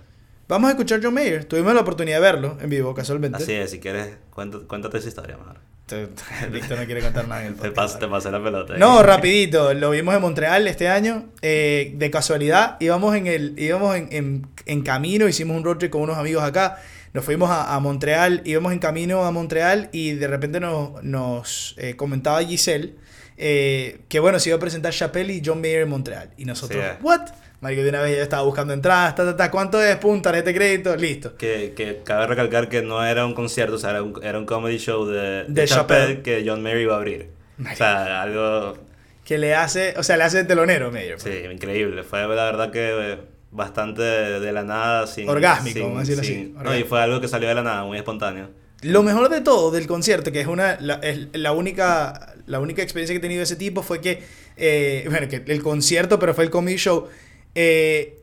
Vamos a escuchar John Mayer. Tuvimos la oportunidad de verlo en vivo, casualmente. Así es, si quieres, cuéntate, cuéntate esa historia mejor. Víctor no quiere contar nada en el Te, pasé la pelota. ahí. No, rapidito, lo vimos en Montreal este año, eh, de casualidad, íbamos en el, íbamos en, en- en camino, hicimos un road trip con unos amigos acá, nos fuimos a, a Montreal, íbamos en camino a Montreal y de repente nos, nos eh, comentaba Giselle eh, que bueno, se iba a presentar Chappelle y John Mayer en Montreal. Y nosotros, Sí, eh. ¿what? Marico, de una vez ya estaba buscando entradas, ta, ta, ta, ¿cuánto es? Pum, tarjeta de crédito, listo. Que, que cabe recalcar que no era un concierto, o sea, era un, era un comedy show de, de, De Chappelle que John Mayer iba a abrir. O sea, algo, Que le hace, o sea, le hace telonero Mayer. sí, increíble. Fue la verdad que eh, bastante de, la nada, sin... Orgásmico, sin- vamos a decirlo sin- así, No, y fue algo que salió de la nada, muy espontáneo. Lo mejor de todo del concierto, que es una la, es la única la única experiencia que he tenido de ese tipo fue que eh, bueno, que el concierto, pero fue el comedy show eh,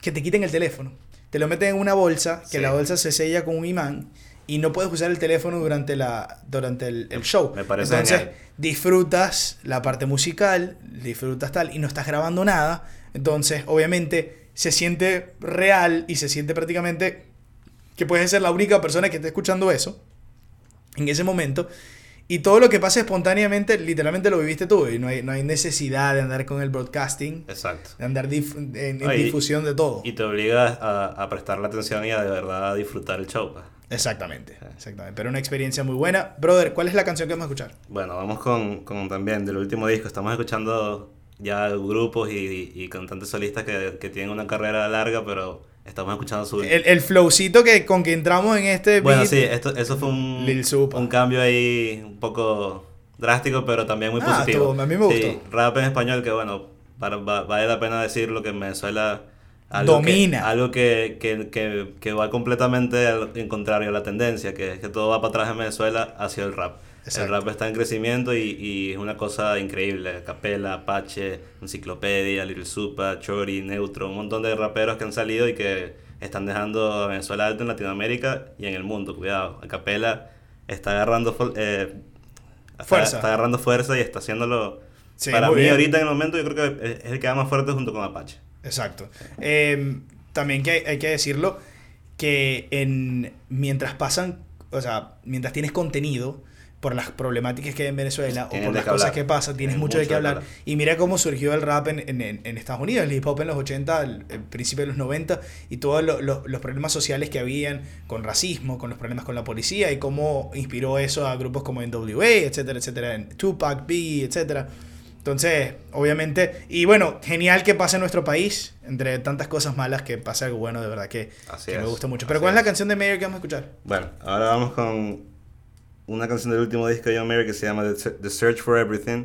que te quiten el teléfono. Te lo meten en una bolsa, que Sí. la bolsa se sella con un imán y no puedes usar el teléfono durante la durante el, el show. Me parece Entonces, genial. disfrutas la parte musical, disfrutas tal y no estás grabando nada, entonces obviamente se siente real y se siente prácticamente que puedes ser la única persona que esté escuchando eso en ese momento. Y todo lo que pasa espontáneamente, literalmente lo viviste tú. Y no hay, no hay necesidad de andar con el broadcasting, Exacto. de andar dif- en, difusión de todo. Y te obliga a, a prestarle atención y a de verdad disfrutar el show. pues. Exactamente, exactamente. Pero una experiencia muy buena. Brother, ¿cuál es la canción que vamos a escuchar? Bueno, vamos con, con también del último disco. Estamos escuchando ya grupos y, y cantantes solistas que, que tienen una carrera larga, pero estamos escuchando su... El, el flowcito que, con que entramos en este Bueno, beat. sí, esto, eso fue un, Lil un cambio ahí un poco drástico, pero también muy Ah, positivo. a mí me Sí, gustó. rap en español que, bueno, para- va- vale la pena decirlo que en Venezuela... Algo Domina. Que, algo que, que, que, que va completamente al en contrario a la tendencia, que es que todo va para atrás en Venezuela hacia el rap. Exacto. El rap está en crecimiento y, y es una cosa increíble. Capela, Apache, Enciclopedia, Little Supa, Chori, Neutro, un montón de raperos que han salido y que están dejando a Venezuela alto en Latinoamérica y en el mundo. Cuidado, Capela está agarrando eh, Fuerza. Está, agarrando fuerza y está haciéndolo. Sí, para mí bien. ahorita en el momento yo creo que es es el que va más fuerte junto con Apache. Exacto. Eh, también que hay, hay que decirlo que en, mientras pasan, o sea, mientras tienes contenido por las problemáticas que hay en Venezuela o por las cosas hablar. que pasan, tienes mucho de qué mucho de qué hablar. hablar. Y mira cómo surgió el rap en, en- Estados Unidos, el hip hop en los 80, el, el principio de los 90 y todos lo- lo- los problemas sociales que habían con racismo, con los problemas con la policía y cómo inspiró eso a grupos como NWA, etcétera, etcétera, en Tupac, Biggie, etcétera. Entonces, obviamente, y bueno, genial que pase en nuestro país, entre tantas cosas malas, que pase algo bueno, de verdad que, me gusta mucho. Pero así ¿cuál es la canción de Mayer que vamos a escuchar? Bueno, ahora vamos con una canción del último disco de John Mayer que se llama The Se- The Search for Everything.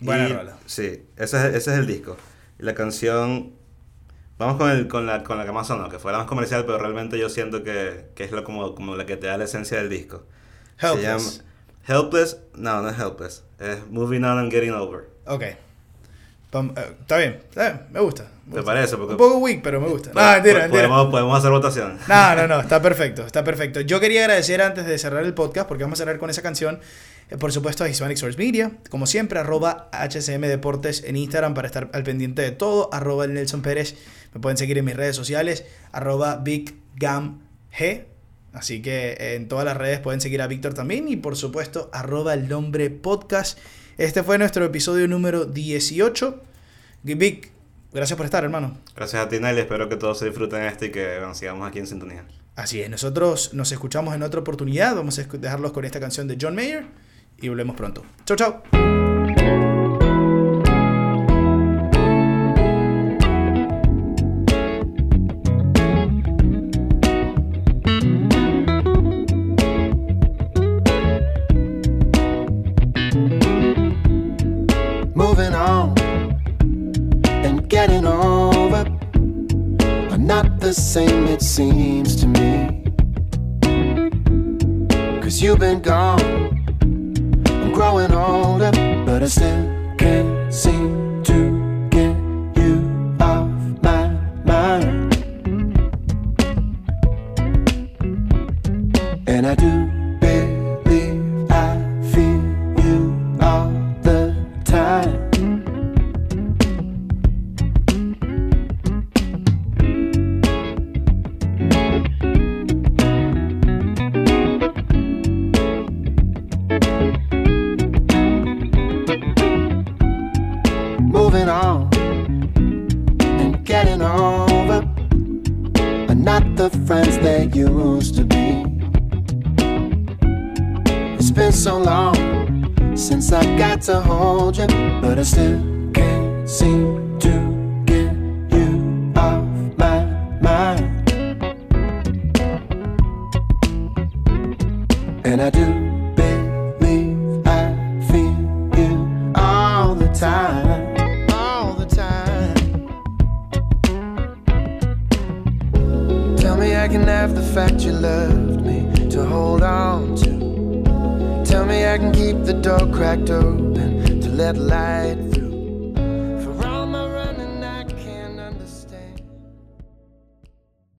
Buena Y- rola. Sí, ese es, ese es el disco. Y la canción... Vamos con, el, con, la, con la que más sonó, que fue la más comercial, pero realmente yo siento que, que es lo, como, como la que te da la esencia del disco. Se Helpless. llama Helpless. No, no es Helpless. Es Moving On and Getting Over. Ok. Eh, está bien, me gusta. me ¿Te gusta. parece? Porque- Un poco weak, pero me gusta. Podemos, podemos hacer votación. No, no, no, está perfecto, está perfecto. Yo quería agradecer antes de cerrar el podcast, porque vamos a cerrar con esa canción, eh, por supuesto a Hispanic Source Media, como siempre, arroba HCM Deportes en Instagram para estar al pendiente de todo, arroba el Nelson Pérez, me pueden seguir en mis redes sociales, arroba BigGamG, así que en todas las redes pueden seguir a Víctor también, y por supuesto, arroba el nombre podcast. Este fue nuestro episodio número 18. Vic, gracias por estar, hermano. Gracias a ti, Nelly. Espero que todos se disfruten esto y que bueno, sigamos aquí en sintonía. Así es, nosotros nos escuchamos en otra oportunidad. Vamos a dejarlos con esta canción de John Mayer y volvemos pronto. Chau, chau. Seems to me. Cause you've been gone, I'm growing older, but I still